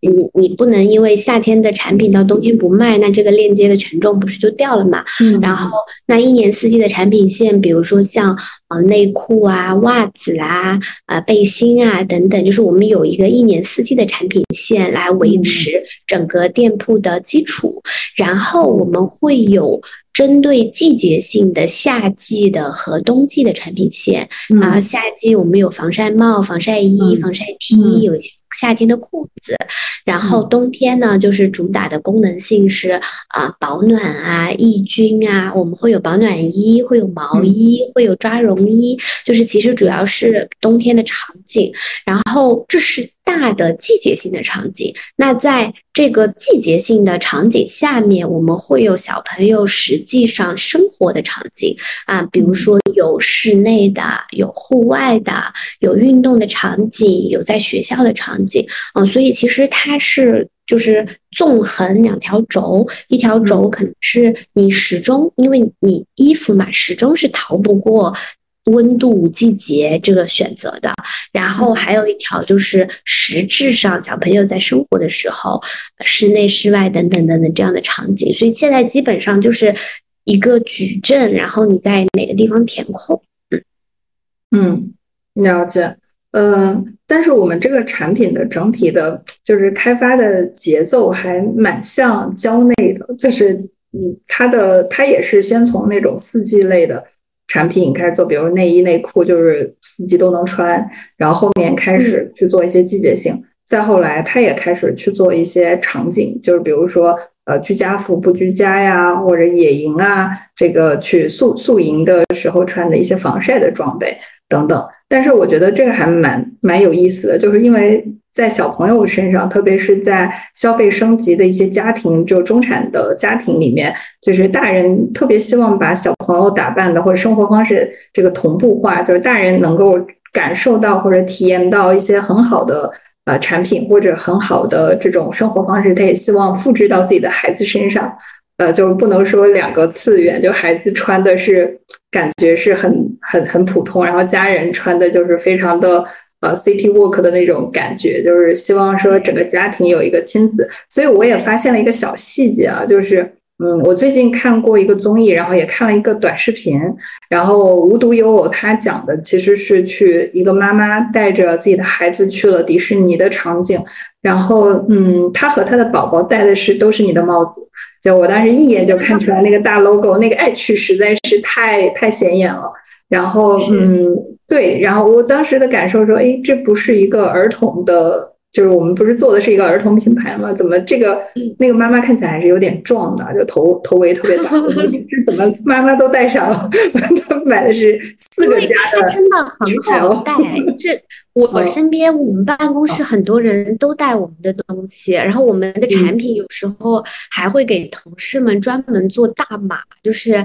你你不能因为夏天的产品到冬天不卖，那这个链接的权重不是就掉了嘛？嗯，然后那一年四季的产品线，比如说像呃内裤啊、袜子啊、呃背心啊等等，就是我们有一个一年四季的产品线来维持整个店铺的基础，然后我们会有针对季节性的夏季的和冬季的产品线啊，夏季我们有防晒帽、防晒衣、防晒 T，有一些。夏天的裤子，然后冬天呢，就是主打的功能性是啊保暖啊抑菌啊，我们会有保暖衣，会有毛衣，会有抓绒衣，就是其实主要是冬天的场景，然后这是。大的季节性的场景，那在这个季节性的场景下面，我们会有小朋友实际上生活的场景啊，比如说有室内的，有户外的，有运动的场景，有在学校的场景，嗯，所以其实它是就是纵横两条轴，一条轴可能是你始终因为你衣服嘛，始终是逃不过。温度、季节这个选择的，然后还有一条就是实质上小朋友在生活的时候，室内、室外等等等等这样的场景，所以现在基本上就是一个矩阵，然后你在每个地方填空。嗯嗯，了解。嗯，但是我们这个产品的整体的，就是开发的节奏还蛮像蕉内的，就是嗯，它的它也是先从那种四季类的。产品开始做，比如内衣内裤，就是四季都能穿。然后后面开始去做一些季节性，再后来他也开始去做一些场景，就是比如说呃居家服不居家呀，或者野营啊，这个去宿宿营的时候穿的一些防晒的装备等等。但是我觉得这个还蛮蛮有意思的，就是因为。在小朋友身上，特别是在消费升级的一些家庭，就中产的家庭里面，就是大人特别希望把小朋友打扮的或者生活方式这个同步化，就是大人能够感受到或者体验到一些很好的呃产品或者很好的这种生活方式，他也希望复制到自己的孩子身上，呃，就不能说两个次元，就孩子穿的是感觉是很很很普通，然后家人穿的就是非常的。呃 city walk 的那种感觉，就是希望说整个家庭有一个亲子。所以我也发现了一个小细节啊，就是。嗯，我最近看过一个综艺，然后也看了一个短视频，然后无独有偶，他讲的其实是去一个妈妈带着自己的孩子去了迪士尼的场景，然后嗯，他和他的宝宝戴的是都是你的帽子，就我当时一眼就看出来那个大 logo，那个爱趣实在是太太显眼了，然后嗯，对，然后我当时的感受说，哎，这不是一个儿童的。就是我们不是做的是一个儿童品牌吗？怎么这个那个妈妈看起来还是有点壮的，就头头围特别大。(laughs) 这怎么妈妈都戴上了？他买的是四个家的，真的很好戴。这我身边我们办公室很多人都带我们的东西，然后我们的产品有时候还会给同事们专门做大码，就是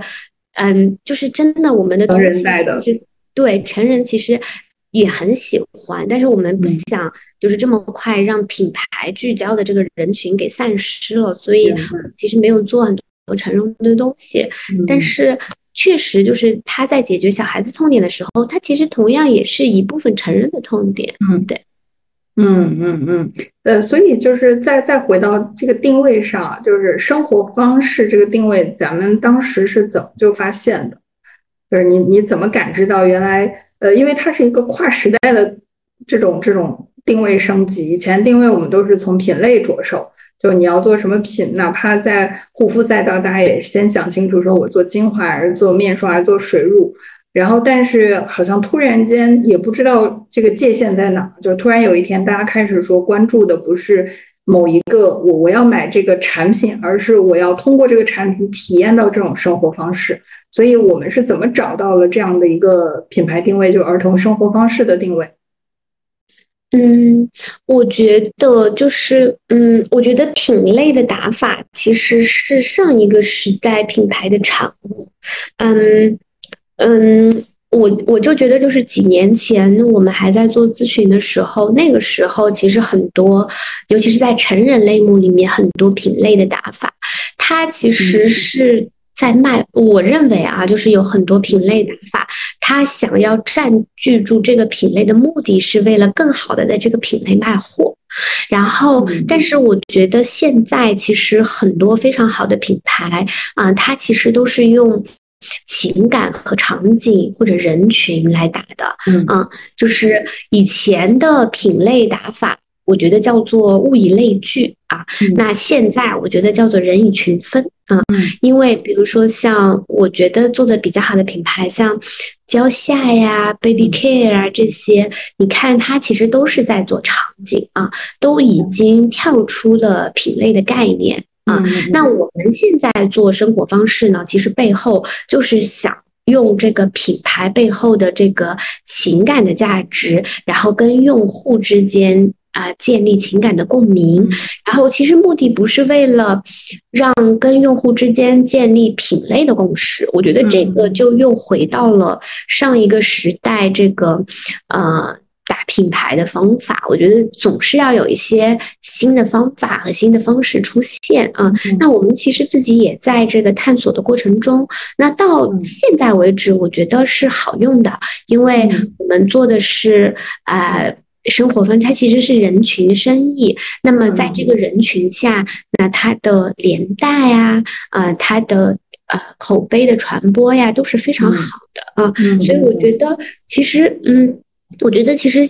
嗯，就是真的我们的东西是对成人其实。也很喜欢，但是我们不想就是这么快让品牌聚焦的这个人群给散失了，所以其实没有做很多成人的东西。但是确实就是他在解决小孩子痛点的时候，他其实同样也是一部分成人的痛点。嗯，对，嗯嗯嗯，呃，所以就是再再回到这个定位上，就是生活方式这个定位，咱们当时是怎么就发现的？就是你你怎么感知到原来？呃，因为它是一个跨时代的这种这种定位升级。以前定位我们都是从品类着手，就你要做什么品，哪怕在护肤赛道，大家也先想清楚，说我做精华还是做面霜还是做水乳。然后，但是好像突然间也不知道这个界限在哪，就突然有一天大家开始说关注的不是某一个我我要买这个产品，而是我要通过这个产品体验到这种生活方式。所以我们是怎么找到了这样的一个品牌定位，就儿童生活方式的定位？嗯，我觉得就是，嗯，我觉得品类的打法其实是上一个时代品牌的产物。嗯嗯，我我就觉得就是几年前我们还在做咨询的时候，那个时候其实很多，尤其是在成人类目里面，很多品类的打法，它其实是。在卖，我认为啊，就是有很多品类打法，它想要占据住这个品类的目的是为了更好的在这个品类卖货。然后，但是我觉得现在其实很多非常好的品牌啊，它其实都是用情感和场景或者人群来打的。嗯，就是以前的品类打法。我觉得叫做物以类聚啊，那现在我觉得叫做人以群分啊，因为比如说像我觉得做的比较好的品牌，像蕉下呀、Baby Care 啊这些，你看它其实都是在做场景啊，都已经跳出了品类的概念啊。那我们现在做生活方式呢，其实背后就是想用这个品牌背后的这个情感的价值，然后跟用户之间。啊，建立情感的共鸣，然后其实目的不是为了让跟用户之间建立品类的共识，我觉得这个就又回到了上一个时代这个呃打品牌的方法。我觉得总是要有一些新的方法和新的方式出现啊。那我们其实自己也在这个探索的过程中。那到现在为止，我觉得是好用的，因为我们做的是呃。生活分，它其实是人群生意。那么在这个人群下，那它的连带啊，呃，它的呃口碑的传播呀，都是非常好的啊。所以我觉得，其实，嗯，我觉得其实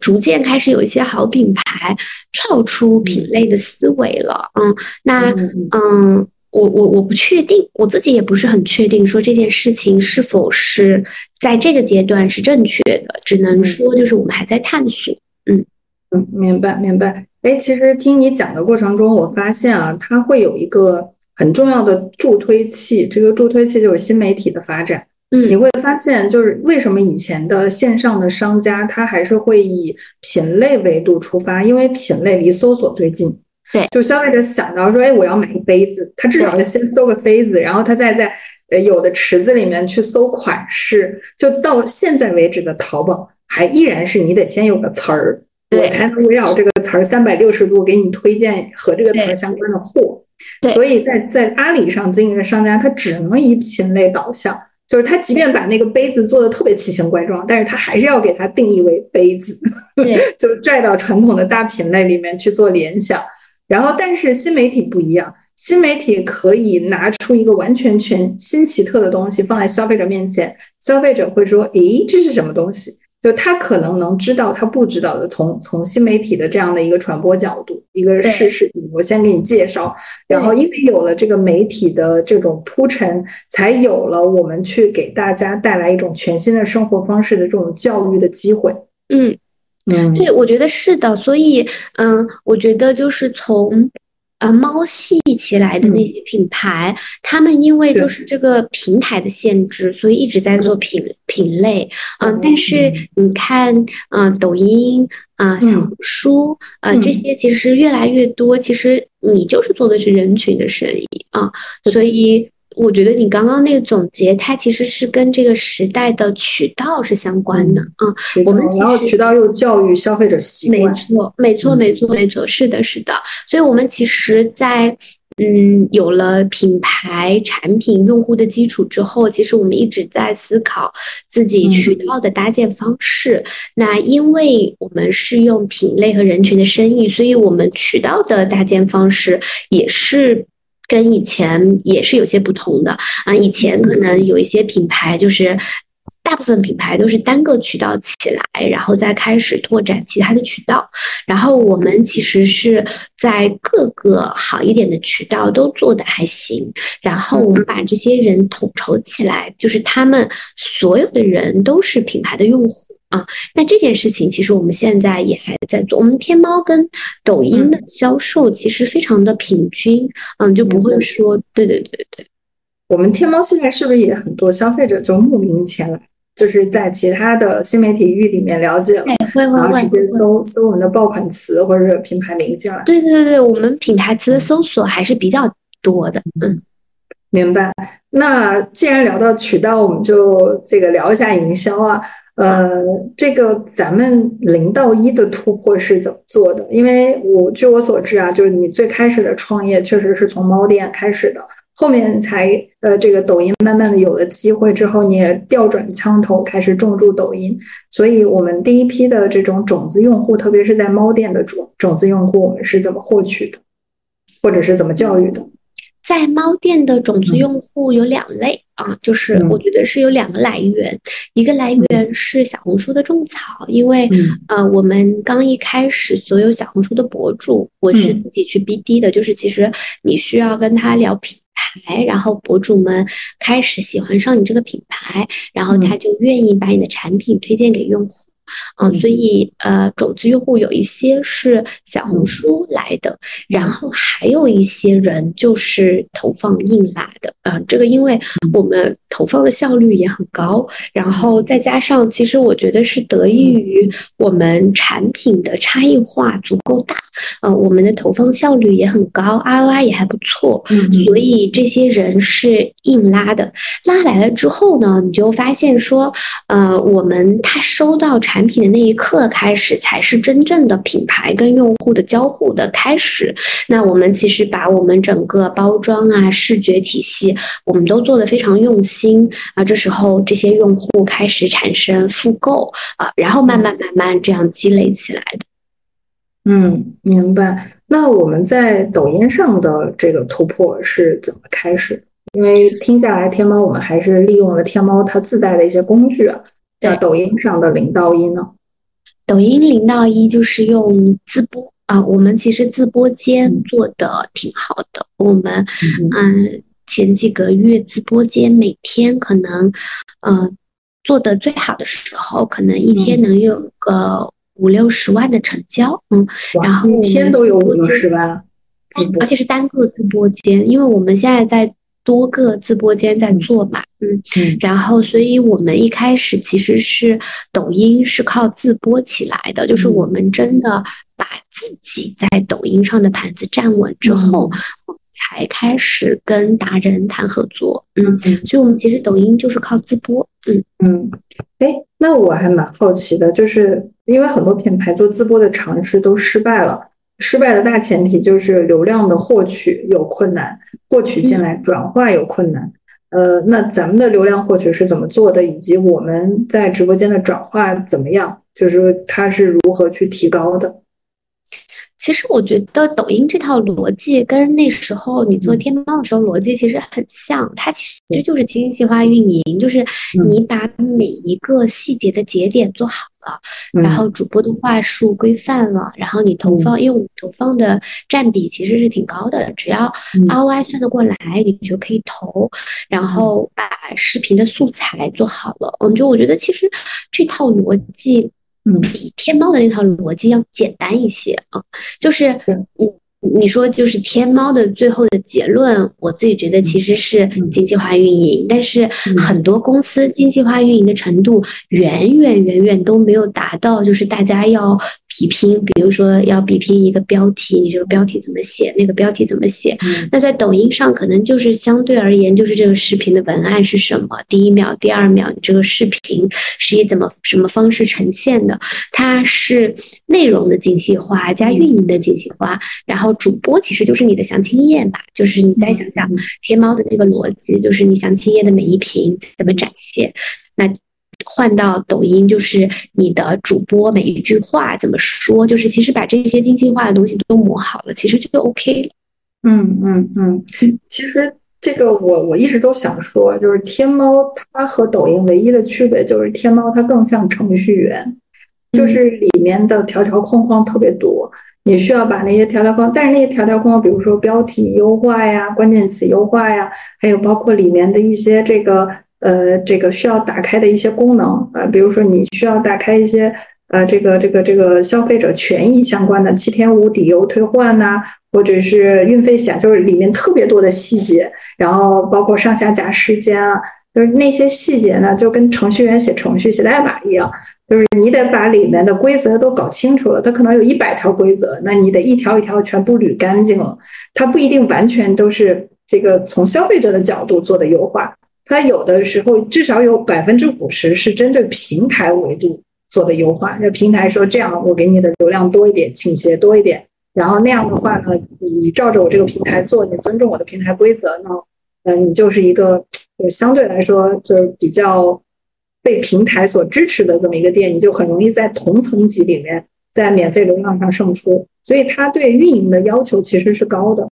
逐渐开始有一些好品牌跳出品类的思维了。嗯，那嗯。我我我不确定，我自己也不是很确定，说这件事情是否是在这个阶段是正确的，只能说就是我们还在探索。嗯嗯，明白明白。哎，其实听你讲的过程中，我发现啊，它会有一个很重要的助推器，这个助推器就是新媒体的发展。嗯，你会发现，就是为什么以前的线上的商家他还是会以品类维度出发，因为品类离搜索最近。对，就消费者想到说，哎，我要买一杯子，他至少要先搜个杯子，然后他再在呃有的池子里面去搜款式。就到现在为止的淘宝，还依然是你得先有个词儿，我才能围绕这个词儿三百六十度给你推荐和这个词儿相关的货。对，所以在在阿里上经营的商家，他只能以品类导向。就是他即便把那个杯子做的特别奇形怪状，但是他还是要给它定义为杯子，(laughs) 就拽到传统的大品类里面去做联想。然后，但是新媒体不一样，新媒体可以拿出一个完全全新奇特的东西放在消费者面前，消费者会说：“诶，这是什么东西？”就他可能能知道他不知道的，从从新媒体的这样的一个传播角度，一个事实，我先给你介绍。然后，因为有了这个媒体的这种铺陈，才有了我们去给大家带来一种全新的生活方式的这种教育的机会。嗯嗯，对，我觉得是的。所以，嗯，我觉得就是从。啊，猫系起来的那些品牌，他们因为就是这个平台的限制，所以一直在做品品类。嗯，但是你看，嗯，抖音啊，小红书啊，这些其实越来越多。其实你就是做的是人群的生意啊，所以。我觉得你刚刚那个总结，它其实是跟这个时代的渠道是相关的啊。我们然后渠道又教育消费者习惯，没错，没错，没错，没错，是的，是的。所以，我们其实，在嗯有了品牌、产品、用户的基础之后，其实我们一直在思考自己渠道的搭建方式。那因为我们是用品类和人群的生意，所以我们渠道的搭建方式也是。跟以前也是有些不同的啊，以前可能有一些品牌，就是大部分品牌都是单个渠道起来，然后再开始拓展其他的渠道。然后我们其实是在各个好一点的渠道都做的还行，然后我们把这些人统筹起来，就是他们所有的人都是品牌的用户。啊，那这件事情其实我们现在也还在做。我们天猫跟抖音的销售其实非常的平均，嗯，就不会说，对对对对。我们天猫现在是不是也很多消费者就慕名前来，就是在其他的新媒体域里面了解了，然后直接搜搜我们的爆款词或者品牌名进来。对对对对，我们品牌词的搜索还是比较多的。嗯，明白。那既然聊到渠道，我们就这个聊一下营销啊。呃，这个咱们零到一的突破是怎么做的？因为我据我所知啊，就是你最开始的创业确实是从猫店开始的，后面才呃这个抖音慢慢的有了机会之后，你也调转枪头开始重注抖音。所以，我们第一批的这种种子用户，特别是在猫店的种种子用户，我们是怎么获取的，或者是怎么教育的？在猫店的种子用户有两类啊，就是我觉得是有两个来源，一个来源是小红书的种草，因为呃我们刚一开始所有小红书的博主，我是自己去 BD 的，就是其实你需要跟他聊品牌，然后博主们开始喜欢上你这个品牌，然后他就愿意把你的产品推荐给用户。嗯，所以呃，种子用户有一些是小红书来的，然后还有一些人就是投放硬拉的。嗯，这个因为我们投放的效率也很高，然后再加上其实我觉得是得益于我们产品的差异化足够大，呃，我们的投放效率也很高，ROI 也还不错。嗯，所以这些人是硬拉的，拉来了之后呢，你就发现说，呃，我们他收到产产品的那一刻开始，才是真正的品牌跟用户的交互的开始。那我们其实把我们整个包装啊、视觉体系，我们都做得非常用心啊。这时候，这些用户开始产生复购啊，然后慢慢慢慢这样积累起来的。嗯，明白。那我们在抖音上的这个突破是怎么开始？因为听下来，天猫我们还是利用了天猫它自带的一些工具啊。在抖音上的零到一呢？抖音零到一就是用自播啊，我们其实自播间做的挺好的。我们嗯，前几个月直播间每天可能呃做的最好的时候，可能一天能有个五六十万的成交。嗯，然后一天都有五六十万，而且是单个直播间，因为我们现在在。多个自播间在做嘛，嗯，嗯。然后所以我们一开始其实是抖音是靠自播起来的，就是我们真的把自己在抖音上的盘子站稳之后，才开始跟达人谈合作，嗯。嗯，所以我们其实抖音就是靠自播，嗯。嗯，哎，那我还蛮好奇的，就是因为很多品牌做自播的尝试都失败了。失败的大前提就是流量的获取有困难，获取进来转化有困难。呃，那咱们的流量获取是怎么做的，以及我们在直播间的转化怎么样？就是它是如何去提高的？其实我觉得抖音这套逻辑跟那时候你做天猫的时候逻辑其实很像，它其实就是精细化运营，就是你把每一个细节的节点做好了，然后主播的话术规范了，然后你投放，因为我们投放的占比其实是挺高的，只要 ROI 算得过来，你就可以投，然后把视频的素材做好了，我们就我觉得其实这套逻辑。比天猫的那套逻辑要简单一些啊，就是你你说就是天猫的最后的结论，我自己觉得其实是经济化运营，但是很多公司经济化运营的程度远远远远都没有达到，就是大家要。比拼，比如说要比拼一个标题，你这个标题怎么写，那个标题怎么写？那在抖音上可能就是相对而言，就是这个视频的文案是什么，第一秒、第二秒，你这个视频是以怎么什么方式呈现的？它是内容的精细化加运营的精细化，然后主播其实就是你的详情页吧，就是你再想想天猫的那个逻辑，就是你详情页的每一屏怎么展现，那。换到抖音，就是你的主播每一句话怎么说，就是其实把这些精细化的东西都磨好了，其实就 OK 了。嗯嗯嗯，其实这个我我一直都想说，就是天猫它和抖音唯一的区别就是天猫它更像程序员，就是里面的条条框框特别多，你需要把那些条条框，但是那些条条框，比如说标题优化呀、关键词优化呀，还有包括里面的一些这个。呃，这个需要打开的一些功能啊，比如说你需要打开一些呃，这个这个这个消费者权益相关的七天无理由退换呐，或者是运费险，就是里面特别多的细节，然后包括上下架时间啊，就是那些细节呢，就跟程序员写程序写代码一样，就是你得把里面的规则都搞清楚了，它可能有一百条规则，那你得一条一条全部捋干净了，它不一定完全都是这个从消费者的角度做的优化。它有的时候至少有百分之五十是针对平台维度做的优化。那平台说这样，我给你的流量多一点，倾斜多一点。然后那样的话呢，你照着我这个平台做，你尊重我的平台规则，那呃，你就是一个就相对来说就是比较被平台所支持的这么一个店，你就很容易在同层级里面在免费流量上胜出。所以它对运营的要求其实是高的。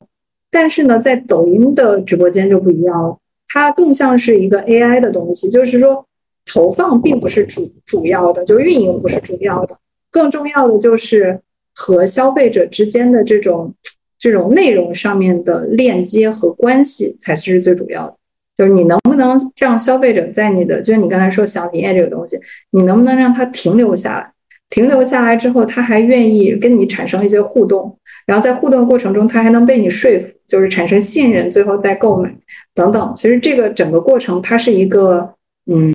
但是呢，在抖音的直播间就不一样了。它更像是一个 AI 的东西，就是说投放并不是主主要的，就运营不是主要的，更重要的就是和消费者之间的这种这种内容上面的链接和关系才是最主要的。就是你能不能让消费者在你的，就是你刚才说想体验这个东西，你能不能让他停留下来？停留下来之后，他还愿意跟你产生一些互动。然后在互动的过程中，他还能被你说服，就是产生信任，最后再购买等等。其实这个整个过程，它是一个，嗯，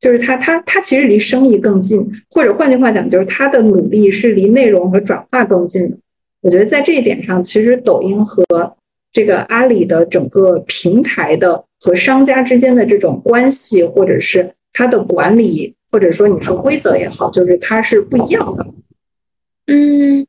就是他他他其实离生意更近，或者换句话讲，就是他的努力是离内容和转化更近的。我觉得在这一点上，其实抖音和这个阿里的整个平台的和商家之间的这种关系，或者是它的管理，或者说你说规则也好，就是它是不一样的。嗯。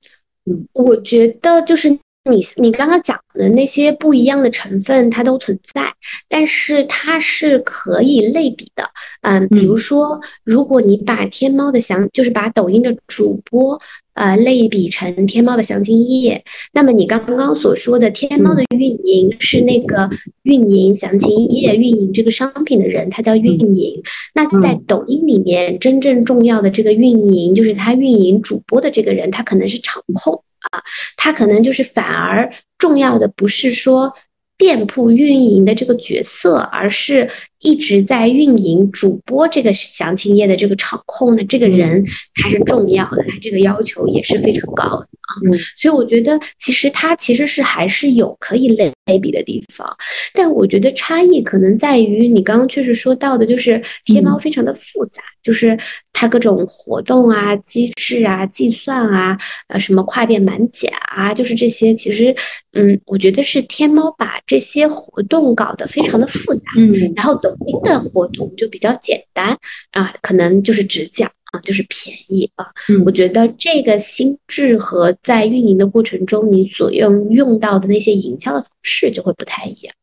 我觉得就是你你刚刚讲的那些不一样的成分，它都存在，但是它是可以类比的。嗯，比如说，如果你把天猫的想，就是把抖音的主播。呃，类比成天猫的详情页，那么你刚刚所说的天猫的运营是那个运营详情页、运营这个商品的人，他叫运营。那在抖音里面，真正重要的这个运营，就是他运营主播的这个人，他可能是场控啊，他可能就是反而重要的不是说。店铺运营的这个角色，而是一直在运营主播这个详情页的这个场控的这个人，他是重要的，他这个要求也是非常高的啊。所以我觉得，其实它其实是还是有可以类类比的地方，但我觉得差异可能在于你刚刚确实说到的，就是天猫非常的复杂。就是它各种活动啊、机制啊、计算啊，呃，什么跨店满减啊，就是这些。其实，嗯，我觉得是天猫把这些活动搞得非常的复杂，嗯，然后抖音的活动就比较简单啊，可能就是直讲啊，就是便宜啊。我觉得这个心智和在运营的过程中你所用用到的那些营销的方式就会不太一样。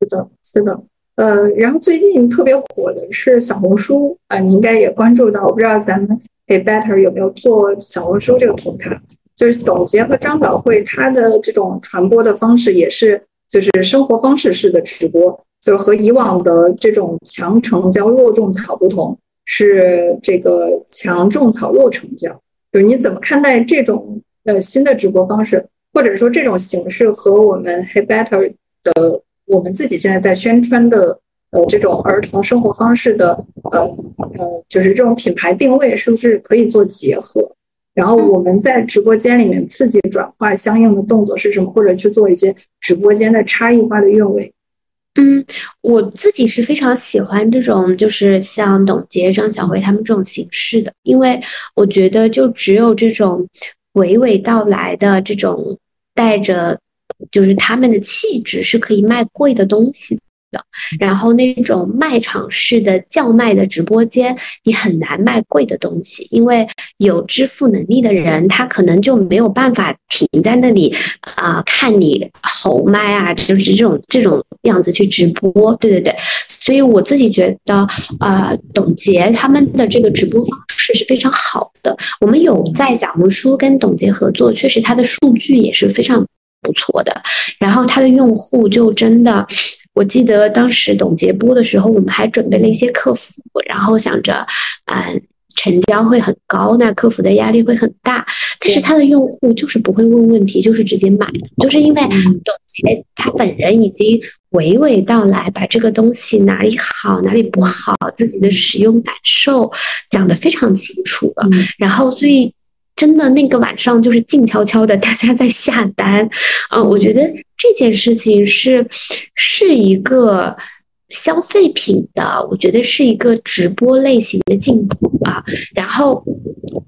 是的，是的。呃，然后最近特别火的是小红书啊，你应该也关注到，我不知道咱们 Hey Better 有没有做小红书这个平台。就是董洁和张小慧，她的这种传播的方式也是，就是生活方式式的直播，就是和以往的这种强成交弱种草不同，是这个强种草弱成交。就是你怎么看待这种呃新的直播方式，或者说这种形式和我们 Hey Better 的我们自己现在在宣传的呃这种儿童生活方式的呃呃，就是这种品牌定位是不是可以做结合？然后我们在直播间里面刺激转化相应的动作是什么？或者去做一些直播间的差异化的运维。嗯，我自己是非常喜欢这种，就是像董洁、张小慧他们这种形式的，因为我觉得就只有这种娓娓道来的这种带着，就是他们的气质是可以卖贵的东西。的，然后那种卖场式的叫卖的直播间，你很难卖贵的东西，因为有支付能力的人，他可能就没有办法停在那里啊，看你吼麦啊，就是这种这种样子去直播。对对对，所以我自己觉得啊，董洁他们的这个直播方式是非常好的。我们有在小红书跟董洁合作，确实他的数据也是非常不错的，然后他的用户就真的。我记得当时董洁播的时候，我们还准备了一些客服，然后想着，嗯，成交会很高，那客服的压力会很大。但是他的用户就是不会问问题，就是直接买，就是因为董洁他本人已经娓娓道来，把这个东西哪里好哪里不好，自己的使用感受讲得非常清楚了。然后所以真的那个晚上就是静悄悄的，大家在下单，(laughs) 啊，我觉得。这件事情是是一个消费品的，我觉得是一个直播类型的进步啊。然后，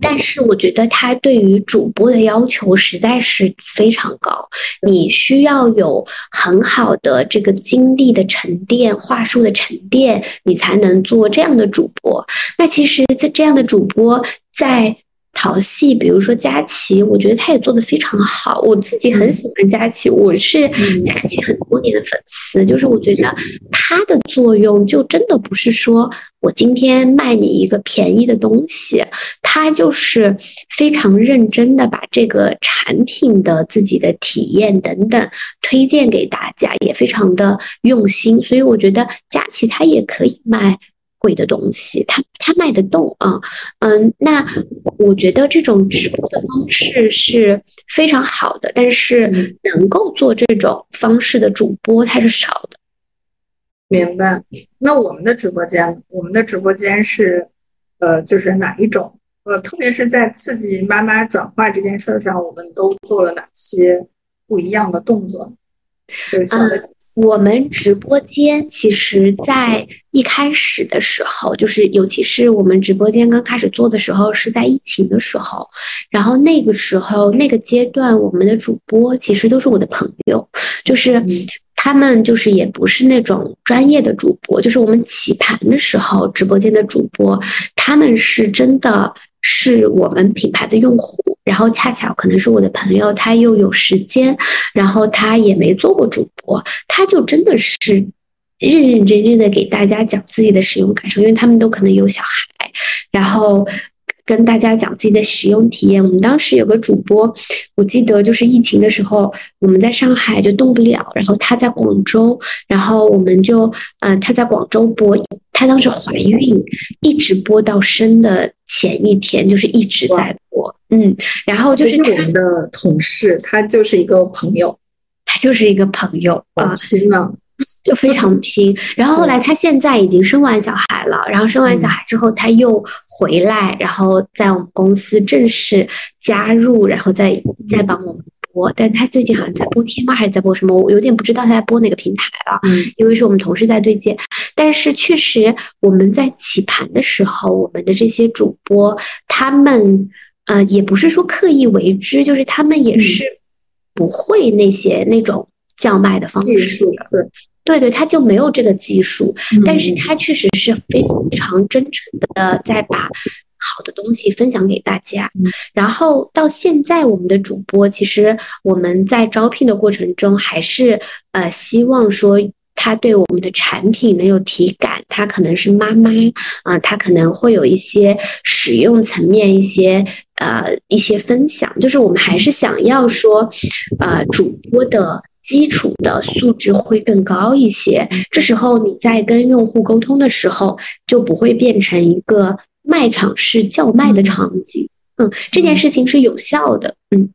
但是我觉得它对于主播的要求实在是非常高，你需要有很好的这个精力的沉淀、话术的沉淀，你才能做这样的主播。那其实，在这样的主播在。淘戏，比如说佳琪，我觉得他也做的非常好。我自己很喜欢佳琪，我是佳琪很多年的粉丝。就是我觉得他的作用，就真的不是说我今天卖你一个便宜的东西，他就是非常认真的把这个产品的自己的体验等等推荐给大家，也非常的用心。所以我觉得佳琪他也可以卖。贵的东西，他他卖得动啊，嗯，那我觉得这种直播的方式是非常好的，但是能够做这种方式的主播他是少的。明白？那我们的直播间，我们的直播间是，呃，就是哪一种？呃，特别是在刺激妈妈转化这件事上，我们都做了哪些不一样的动作？嗯，我们直播间其实，在一开始的时候，就是尤其是我们直播间刚开始做的时候，是在疫情的时候。然后那个时候，那个阶段，我们的主播其实都是我的朋友，就是他们就是也不是那种专业的主播，就是我们起盘的时候，直播间的主播，他们是真的。是我们品牌的用户，然后恰巧可能是我的朋友，他又有时间，然后他也没做过主播，他就真的是认认真真的给大家讲自己的使用感受，因为他们都可能有小孩，然后。跟大家讲自己的使用体验。我们当时有个主播，我记得就是疫情的时候，我们在上海就动不了，然后他在广州，然后我们就，嗯，他在广州播，他当时怀孕，一直播到生的前一天，就是一直在播，嗯，然后就是我们的同事，他就是一个朋友，他就是一个朋友啊，天呐。就非常 (laughs) 拼，然后后来他现在已经生完小孩了，然后生完小孩之后他又回来，然后在我们公司正式加入，然后再再帮我们播。但他最近好像在播天猫还是在播什么，我有点不知道他在播哪个平台了。嗯，因为是我们同事在对接，但是确实我们在起盘的时候，我们的这些主播他们呃也不是说刻意为之，就是他们也是不会那些那种叫卖的方式。对。对对，他就没有这个技术，但是他确实是非常真诚的在把好的东西分享给大家。然后到现在，我们的主播其实我们在招聘的过程中，还是呃希望说他对我们的产品能有体感，他可能是妈妈啊，他可能会有一些使用层面一些呃一些分享，就是我们还是想要说，呃，主播的基础的素质会更高一些。这时候你在跟用户沟通的时候，就不会变成一个卖场式叫卖的场景。嗯，这件事情是有效的。嗯，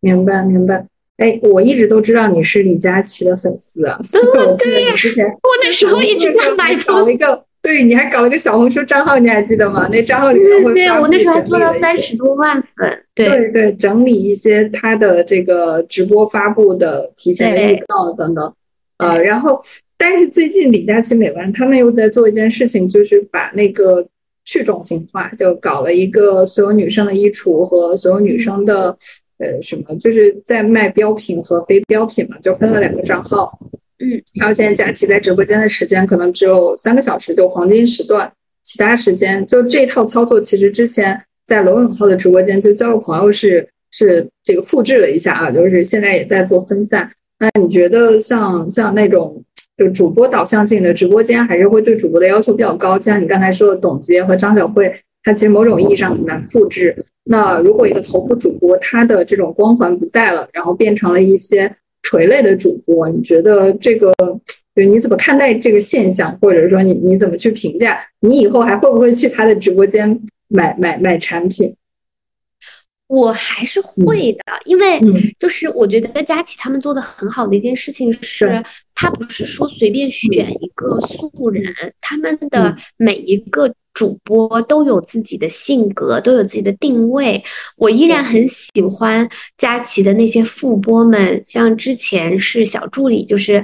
明白明白。哎，我一直都知道你是李佳琦的粉丝啊。嗯，对，呀、啊我那时候一直在买东西一个，对，你还搞了个小红书账号，你还记得吗？那账号里面会对我那时候还做到三十多万粉。对对，整理一些他的这个直播发布的提前的预告等等。呃，然后，但是最近李佳琦美完他们又在做一件事情，就是把那个去中心化，就搞了一个所有女生的衣橱和所有女生的。呃，什么就是在卖标品和非标品嘛，就分了两个账号。嗯，然后现在佳琪在直播间的时间可能只有三个小时，就黄金时段，其他时间就这套操作，其实之前在罗永浩的直播间就交个朋友是是这个复制了一下啊，就是现在也在做分散。那你觉得像像那种就主播导向性的直播间，还是会对主播的要求比较高？像你刚才说的董洁和张小慧，它其实某种意义上很难复制。那如果一个头部主播他的这种光环不在了，然后变成了一些垂类的主播，你觉得这个就你怎么看待这个现象，或者说你你怎么去评价？你以后还会不会去他的直播间买买买产品？我还是会的，因为就是我觉得佳琪他们做的很好的一件事情是，他不是说随便选一个素人，他们的每一个。主播都有自己的性格，都有自己的定位。我依然很喜欢佳琪的那些副播们，像之前是小助理，就是。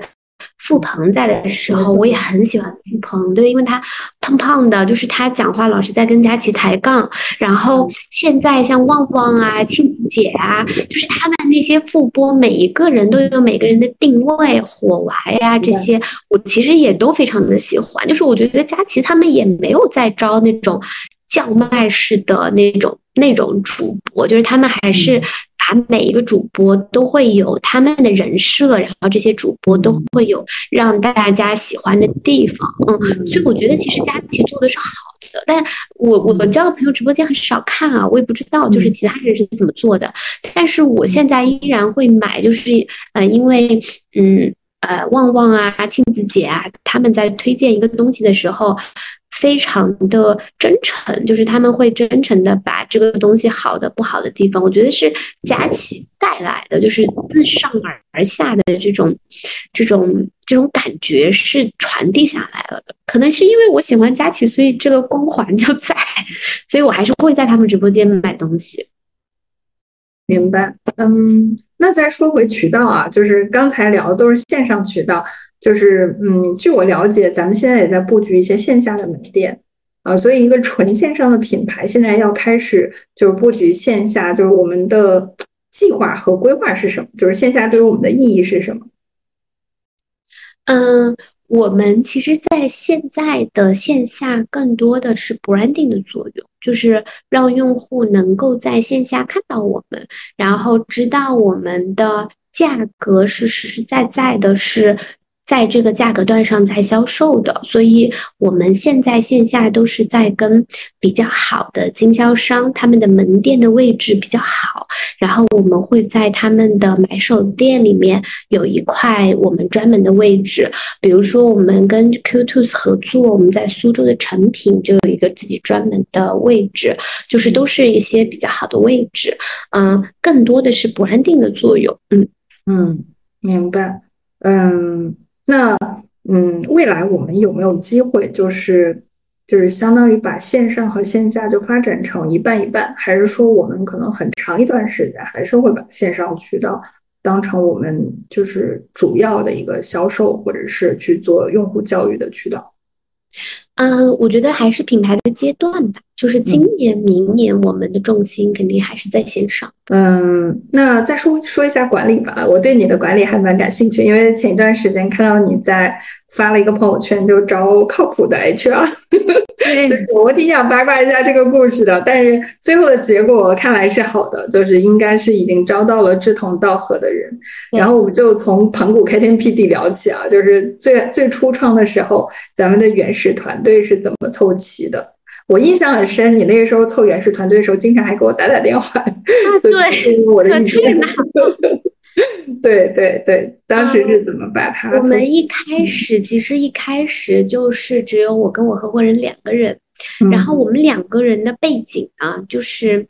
付鹏在的时候，我也很喜欢付鹏，对，因为他胖胖的，就是他讲话老是在跟佳琪抬杠。然后现在像旺旺啊、庆子姐啊，就是他们那些副播，每一个人都有每个人的定位，火娃呀这些，我其实也都非常的喜欢。就是我觉得佳琪他们也没有在招那种叫卖式的那种那种主播，就是他们还是。把每一个主播都会有他们的人设，然后这些主播都会有让大家喜欢的地方，嗯，所以我觉得其实佳琪做的是好的，但我我交的朋友直播间很少看啊，我也不知道就是其他人是怎么做的，但是我现在依然会买，就是呃，因为嗯呃旺旺啊、庆子姐啊，他们在推荐一个东西的时候。非常的真诚，就是他们会真诚的把这个东西好的、不好的地方，我觉得是佳琪带来的，就是自上而下的这种、这种、这种感觉是传递下来了的。可能是因为我喜欢佳琪，所以这个光环就在，(laughs) 所以我还是会在他们直播间买东西。明白，嗯，那再说回渠道啊，就是刚才聊的都是线上渠道。就是，嗯，据我了解，咱们现在也在布局一些线下的门店，啊，所以一个纯线上的品牌现在要开始就是布局线下，就是我们的计划和规划是什么？就是线下对于我们的意义是什么？嗯，我们其实，在现在的线下更多的是 branding 的作用，就是让用户能够在线下看到我们，然后知道我们的价格是实实在在的，是。在这个价格段上在销售的，所以我们现在线下都是在跟比较好的经销商，他们的门店的位置比较好，然后我们会在他们的买手店里面有一块我们专门的位置，比如说我们跟 Q2 合作，我们在苏州的成品就有一个自己专门的位置，就是都是一些比较好的位置，嗯，更多的是 branding 的作用，嗯。嗯，明白，嗯。那嗯，未来我们有没有机会，就是就是相当于把线上和线下就发展成一半一半，还是说我们可能很长一段时间还是会把线上渠道当成我们就是主要的一个销售或者是去做用户教育的渠道？嗯，我觉得还是品牌的阶段吧。就是今年、明年，我们的重心肯定还是在线上。嗯，那再说说一下管理吧。我对你的管理还蛮感兴趣，因为前一段时间看到你在发了一个朋友圈，就招靠谱的 HR。(laughs) 所以我挺想八卦一下这个故事的，但是最后的结果看来是好的，就是应该是已经招到了志同道合的人。然后我们就从盘古开天辟地聊起啊，就是最最初创的时候，咱们的原始团队是怎么凑齐的？我印象很深，你那个时候凑原始团队的时候，经常还给我打打电话，(laughs) 对，我的意见。对对对，当时是怎么把它？我们一开始其实一开始就是只有我跟我合伙人两个人，然后我们两个人的背景啊，就是。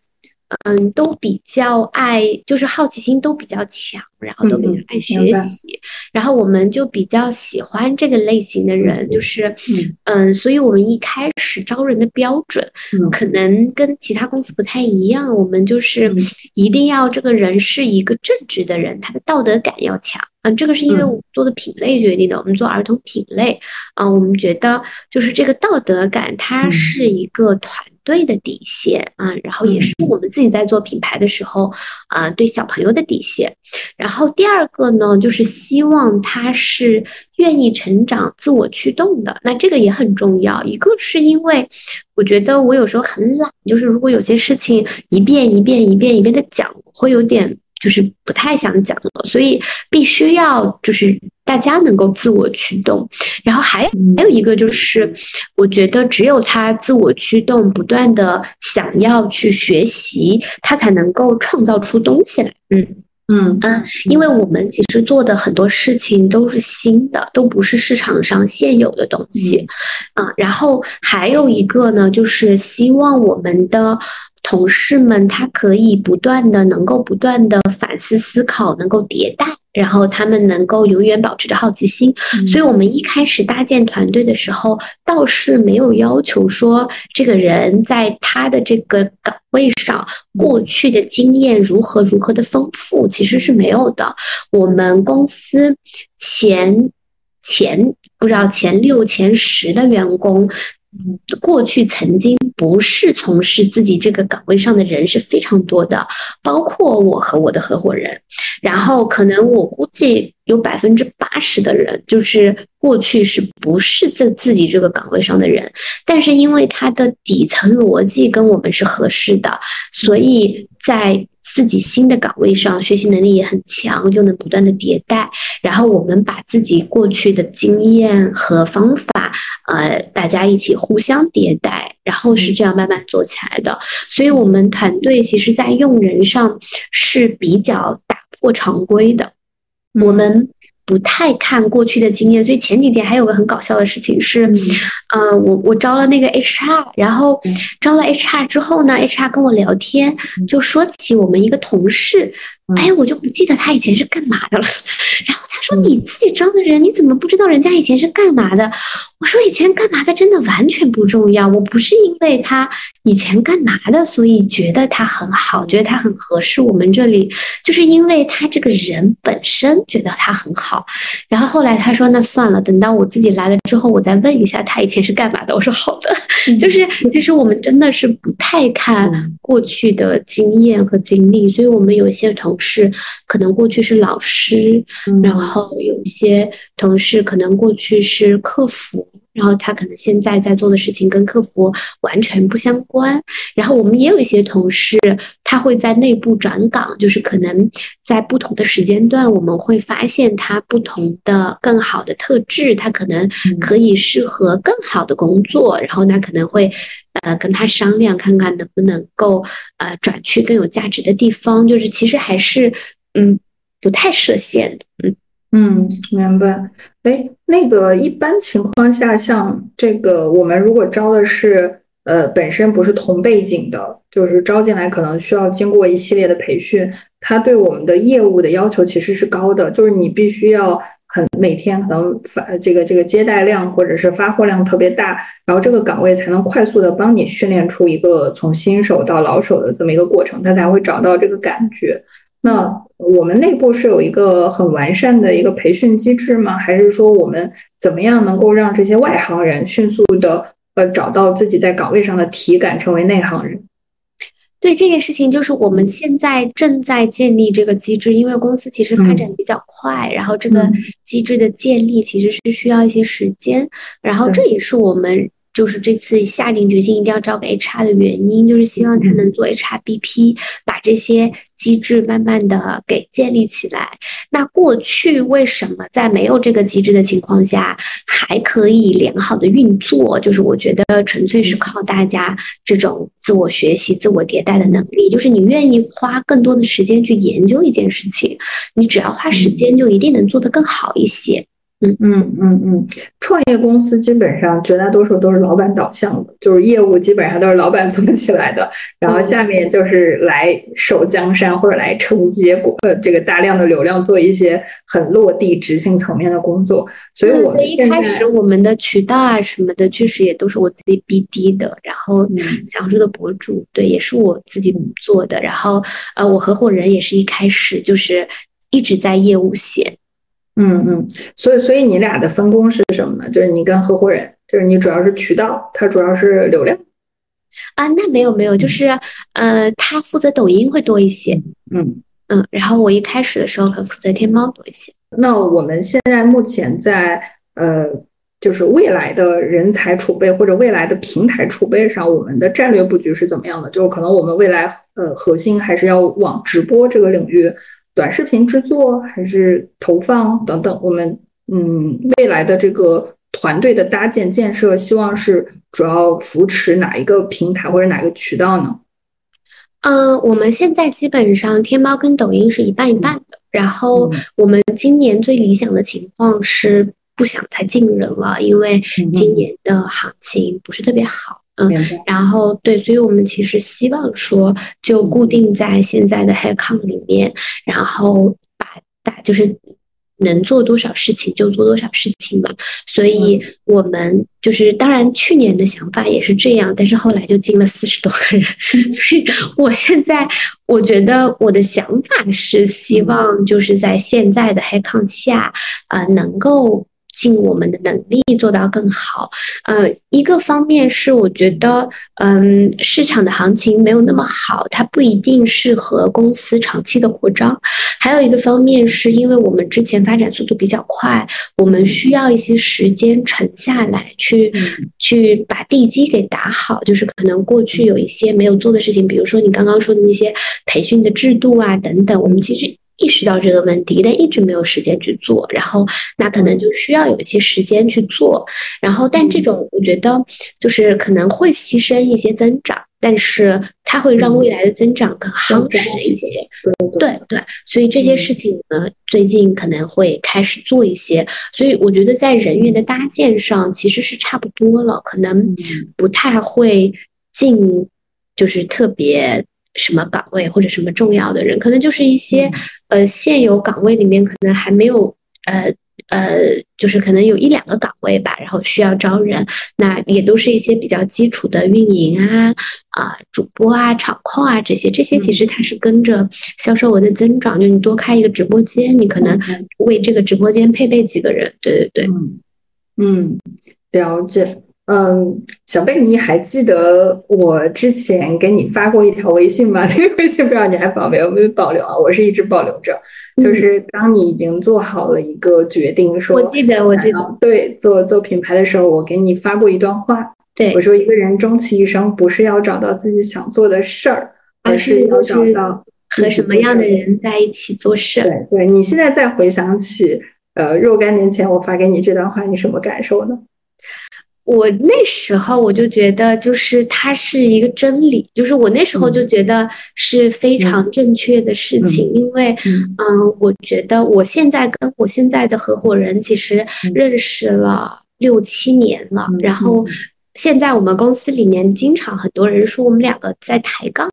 嗯，都比较爱，就是好奇心都比较强，然后都比较爱学习，然后我们就比较喜欢这个类型的人，就是嗯，所以我们一开始招人的标准，可能跟其他公司不太一样，我们就是一定要这个人是一个正直的人，他的道德感要强，嗯，这个是因为我们做的品类决定的，我们做儿童品类，啊，我们觉得就是这个道德感，它是一个团。对的底线啊，然后也是我们自己在做品牌的时候啊，对小朋友的底线。然后第二个呢，就是希望他是愿意成长、自我驱动的。那这个也很重要。一个是因为我觉得我有时候很懒，就是如果有些事情一遍一遍、一遍一遍的讲，会有点。就是不太想讲了，所以必须要就是大家能够自我驱动，然后还还有一个就是，我觉得只有他自我驱动，不断的想要去学习，他才能够创造出东西来。嗯嗯嗯，因为我们其实做的很多事情都是新的，都不是市场上现有的东西啊。然后还有一个呢，就是希望我们的。同事们，他可以不断的能够不断的反思思考，能够迭代，然后他们能够永远保持着好奇心。所以，我们一开始搭建团队的时候，倒是没有要求说这个人在他的这个岗位上过去的经验如何如何的丰富，其实是没有的。我们公司前前不知道前六前十的员工。过去曾经不是从事自己这个岗位上的人是非常多的，包括我和我的合伙人。然后可能我估计有百分之八十的人，就是过去是不是在自己这个岗位上的人，但是因为他的底层逻辑跟我们是合适的，所以在。自己新的岗位上，学习能力也很强，又能不断的迭代。然后我们把自己过去的经验和方法，呃，大家一起互相迭代，然后是这样慢慢做起来的。所以，我们团队其实在用人上是比较打破常规的。我们。不太看过去的经验，所以前几天还有个很搞笑的事情是，嗯，我我招了那个 HR，然后招了 HR 之后呢，HR 跟我聊天，就说起我们一个同事，哎，我就不记得他以前是干嘛的了，(laughs) 然后他。说你自己招的人，你怎么不知道人家以前是干嘛的？我说以前干嘛的真的完全不重要。我不是因为他以前干嘛的，所以觉得他很好，觉得他很合适我们这里，就是因为他这个人本身觉得他很好。然后后来他说那算了，等到我自己来了之后，我再问一下他以前是干嘛的。我说好的，就是其实我们真的是不太看过去的经验和经历，所以我们有一些同事可能过去是老师，然后。后有一些同事可能过去是客服，然后他可能现在在做的事情跟客服完全不相关。然后我们也有一些同事，他会在内部转岗，就是可能在不同的时间段，我们会发现他不同的更好的特质，他可能可以适合更好的工作。然后那可能会呃跟他商量，看看能不能够呃转去更有价值的地方。就是其实还是嗯不太设限的，嗯。嗯，明白。哎，那个一般情况下，像这个，我们如果招的是呃本身不是同背景的，就是招进来可能需要经过一系列的培训，他对我们的业务的要求其实是高的，就是你必须要很每天可能发这个这个接待量或者是发货量特别大，然后这个岗位才能快速的帮你训练出一个从新手到老手的这么一个过程，他才会找到这个感觉。那我们内部是有一个很完善的一个培训机制吗？还是说我们怎么样能够让这些外行人迅速的呃找到自己在岗位上的体感，成为内行人？对这件事情，就是我们现在正在建立这个机制，因为公司其实发展比较快，然后这个机制的建立其实是需要一些时间，然后这也是我们。就是这次下定决心一定要招个 HR 的原因，就是希望他能做 HRBP，把这些机制慢慢的给建立起来。那过去为什么在没有这个机制的情况下还可以良好的运作？就是我觉得纯粹是靠大家这种自我学习、自我迭代的能力。就是你愿意花更多的时间去研究一件事情，你只要花时间，就一定能做得更好一些。嗯嗯嗯嗯，创业公司基本上绝大多数都是老板导向的，就是业务基本上都是老板 (laughs) 做起来的，然后下面就是来守江山或者来承接呃这个大量的流量，做一些很落地执行层面的工作。所以我们一开始我们的渠道啊什么的，确实也都是我自己 BD 的，然后小说的博主对也是我自己做的，然后呃我合伙人也是一开始就是一直在业务线。嗯嗯，所以所以你俩的分工是什么呢？就是你跟合伙人，就是你主要是渠道，他主要是流量。啊，那没有没有，就是呃，他负责抖音会多一些。嗯嗯，然后我一开始的时候可能负责天猫多一些。那我们现在目前在呃，就是未来的人才储备或者未来的平台储备上，我们的战略布局是怎么样的？就是可能我们未来呃，核心还是要往直播这个领域。短视频制作还是投放等等，我们嗯未来的这个团队的搭建建设，希望是主要扶持哪一个平台或者哪个渠道呢？嗯，我们现在基本上天猫跟抖音是一半一半的，然后我们今年最理想的情况是不想再进人了，因为今年的行情不是特别好。嗯，然后对，所以我们其实希望说，就固定在现在的 Headcount 里面，然后把大就是能做多少事情就做多少事情嘛。所以我们就是当然去年的想法也是这样，但是后来就进了四十多个人，(laughs) 所以我现在我觉得我的想法是希望就是在现在的 Headcount 下，呃，能够。尽我们的能力做到更好。呃，一个方面是我觉得，嗯，市场的行情没有那么好，它不一定适合公司长期的扩张。还有一个方面是因为我们之前发展速度比较快，我们需要一些时间沉下来，去去把地基给打好。就是可能过去有一些没有做的事情，比如说你刚刚说的那些培训的制度啊等等，我们其实。意识到这个问题，但一直没有时间去做，然后那可能就需要有一些时间去做，然后但这种我觉得就是可能会牺牲一些增长，但是它会让未来的增长更夯实一些。对对，所以这些事情呢，最近可能会开始做一些，所以我觉得在人员的搭建上其实是差不多了，可能不太会进，就是特别。什么岗位或者什么重要的人，可能就是一些呃现有岗位里面可能还没有呃呃，就是可能有一两个岗位吧，然后需要招人，那也都是一些比较基础的运营啊啊主播啊场控啊这些，这些其实它是跟着销售额的增长，就你多开一个直播间，你可能为这个直播间配备几个人，对对对，嗯，了解。嗯，小贝，你还记得我之前给你发过一条微信吗？(laughs) 那个微信不知道你还保没有没有保留啊？我是一直保留着。就是当你已经做好了一个决定，说我记得我记得对做做品牌的时候，我给你发过一段话。对我说，一个人终其一生不是要找到自己想做的事儿，而是要找到和什么样的人在一起做事。对对，你现在再回想起呃若干年前我发给你这段话，你什么感受呢？我那时候我就觉得，就是它是一个真理，就是我那时候就觉得是非常正确的事情，因为，嗯，我觉得我现在跟我现在的合伙人其实认识了六七年了，然后。现在我们公司里面经常很多人说我们两个在抬杠，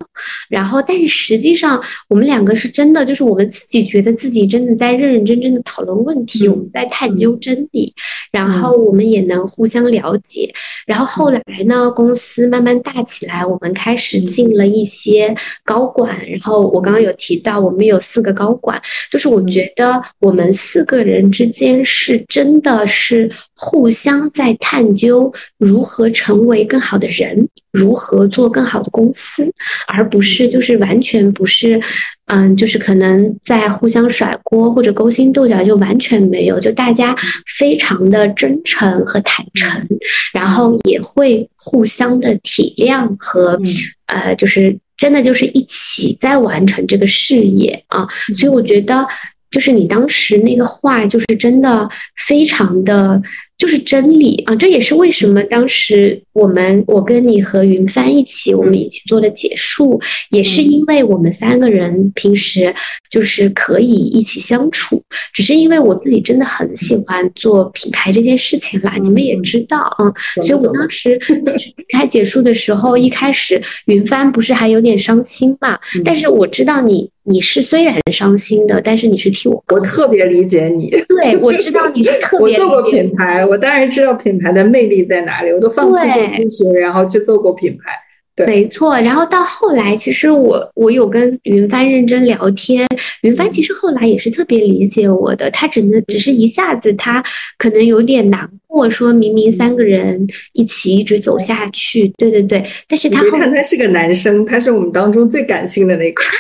然后但是实际上我们两个是真的，就是我们自己觉得自己真的在认认真真的讨论问题，我们在探究真理，然后我们也能互相了解。然后后来呢，公司慢慢大起来，我们开始进了一些高管。然后我刚刚有提到，我们有四个高管，就是我觉得我们四个人之间是真的是互相在探究如何。成为更好的人，如何做更好的公司，而不是就是完全不是，嗯，就是可能在互相甩锅或者勾心斗角，就完全没有，就大家非常的真诚和坦诚，然后也会互相的体谅和呃，就是真的就是一起在完成这个事业啊，所以我觉得。就是你当时那个话，就是真的非常的，就是真理啊！这也是为什么当时我们我跟你和云帆一起，我们一起做的结束，也是因为我们三个人平时就是可以一起相处，只是因为我自己真的很喜欢做品牌这件事情啦，你们也知道啊，所以我当时其实开结束的时候，一开始云帆不是还有点伤心嘛，但是我知道你。你是虽然伤心的，但是你是替我，我特别理解你。对，我知道你是 (laughs) 特别。我做过品牌，我当然知道品牌的魅力在哪里。我都放弃做咨询，然后去做过品牌。对，没错。然后到后来，其实我我有跟云帆认真聊天，云帆其实后来也是特别理解我的。他只能只是一下子，他可能有点难过，说明明三个人一起一直走下去。对对对，但是他后看他是个男生，他是我们当中最感性的那个。(laughs)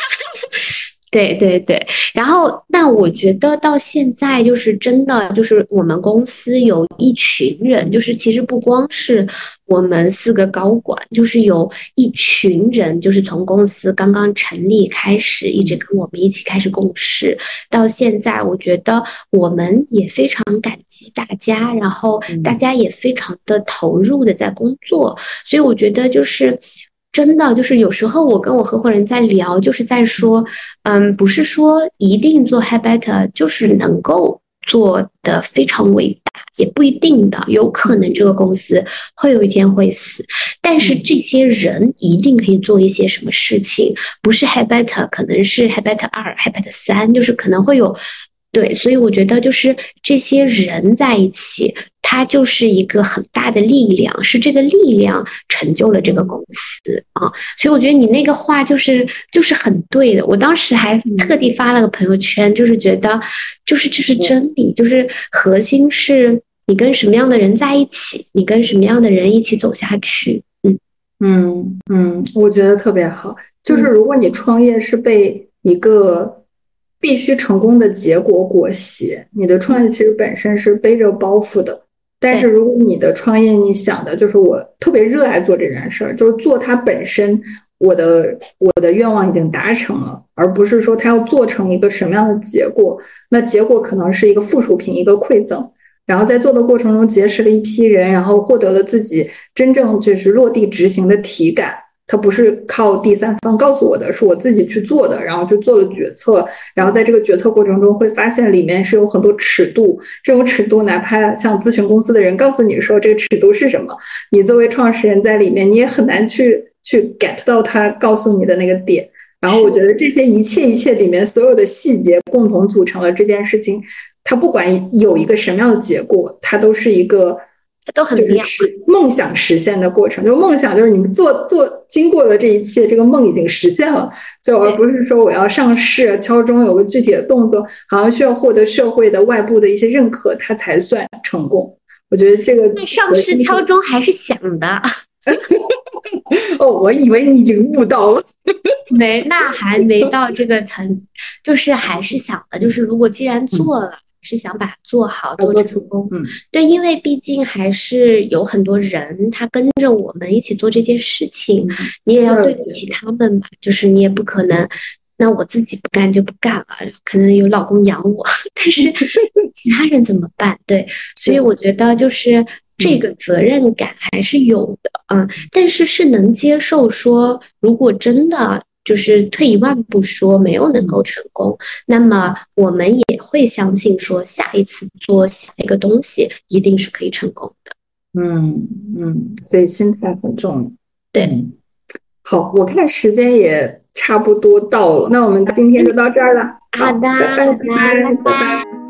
对对对，然后那我觉得到现在就是真的，就是我们公司有一群人，就是其实不光是我们四个高管，就是有一群人，就是从公司刚刚成立开始，一直跟我们一起开始共事，到现在，我觉得我们也非常感激大家，然后大家也非常的投入的在工作，所以我觉得就是。真的就是有时候我跟我合伙人在聊，就是在说，嗯，不是说一定做 habit 就是能够做的非常伟大，也不一定的，有可能这个公司会有一天会死，但是这些人一定可以做一些什么事情，不是 habit，可能是 habit 二、habit 三，就是可能会有。对，所以我觉得就是这些人在一起，他就是一个很大的力量，是这个力量成就了这个公司啊。所以我觉得你那个话就是就是很对的。我当时还特地发了个朋友圈，就是觉得就是这是真理，就是核心是你跟什么样的人在一起，你跟什么样的人一起走下去。嗯嗯嗯，我觉得特别好。就是如果你创业是被一个。必须成功的结果裹挟你的创业，其实本身是背着包袱的。但是如果你的创业，你想的就是我特别热爱做这件事儿，就是做它本身，我的我的愿望已经达成了，而不是说它要做成一个什么样的结果。那结果可能是一个附属品，一个馈赠。然后在做的过程中结识了一批人，然后获得了自己真正就是落地执行的体感。它不是靠第三方告诉我的，是我自己去做的，然后去做了决策，然后在这个决策过程中会发现里面是有很多尺度，这种尺度哪怕像咨询公司的人告诉你说这个尺度是什么，你作为创始人在里面你也很难去去 get 到他告诉你的那个点。然后我觉得这些一切一切里面所有的细节共同组成了这件事情，它不管有一个什么样的结果，它都是一个。都很一样，梦想实现的过程，就是梦想，就是你做做经过了这一切，这个梦已经实现了，就而不是说我要上市敲钟有个具体的动作，好像需要获得社会的外部的一些认可，它才算成功。我觉得这个上市敲钟还是想的。(laughs) 哦，我以为你已经悟到了，没，那还没到这个层，就是还是想的，就是如果既然做了。是想把它做好做成功，嗯，对，因为毕竟还是有很多人他跟着我们一起做这件事情，你也要对得起他们吧。就是你也不可能，那我自己不干就不干了，可能有老公养我，但是其他人怎么办？对，所以我觉得就是这个责任感还是有的嗯，但是是能接受说，如果真的。就是退一万步说，没有能够成功，那么我们也会相信说，下一次做下一个东西一定是可以成功的。嗯嗯，所以心态很重要。对，好，我看时间也差不多到了，那我们今天就到这儿了。好的，拜拜拜拜。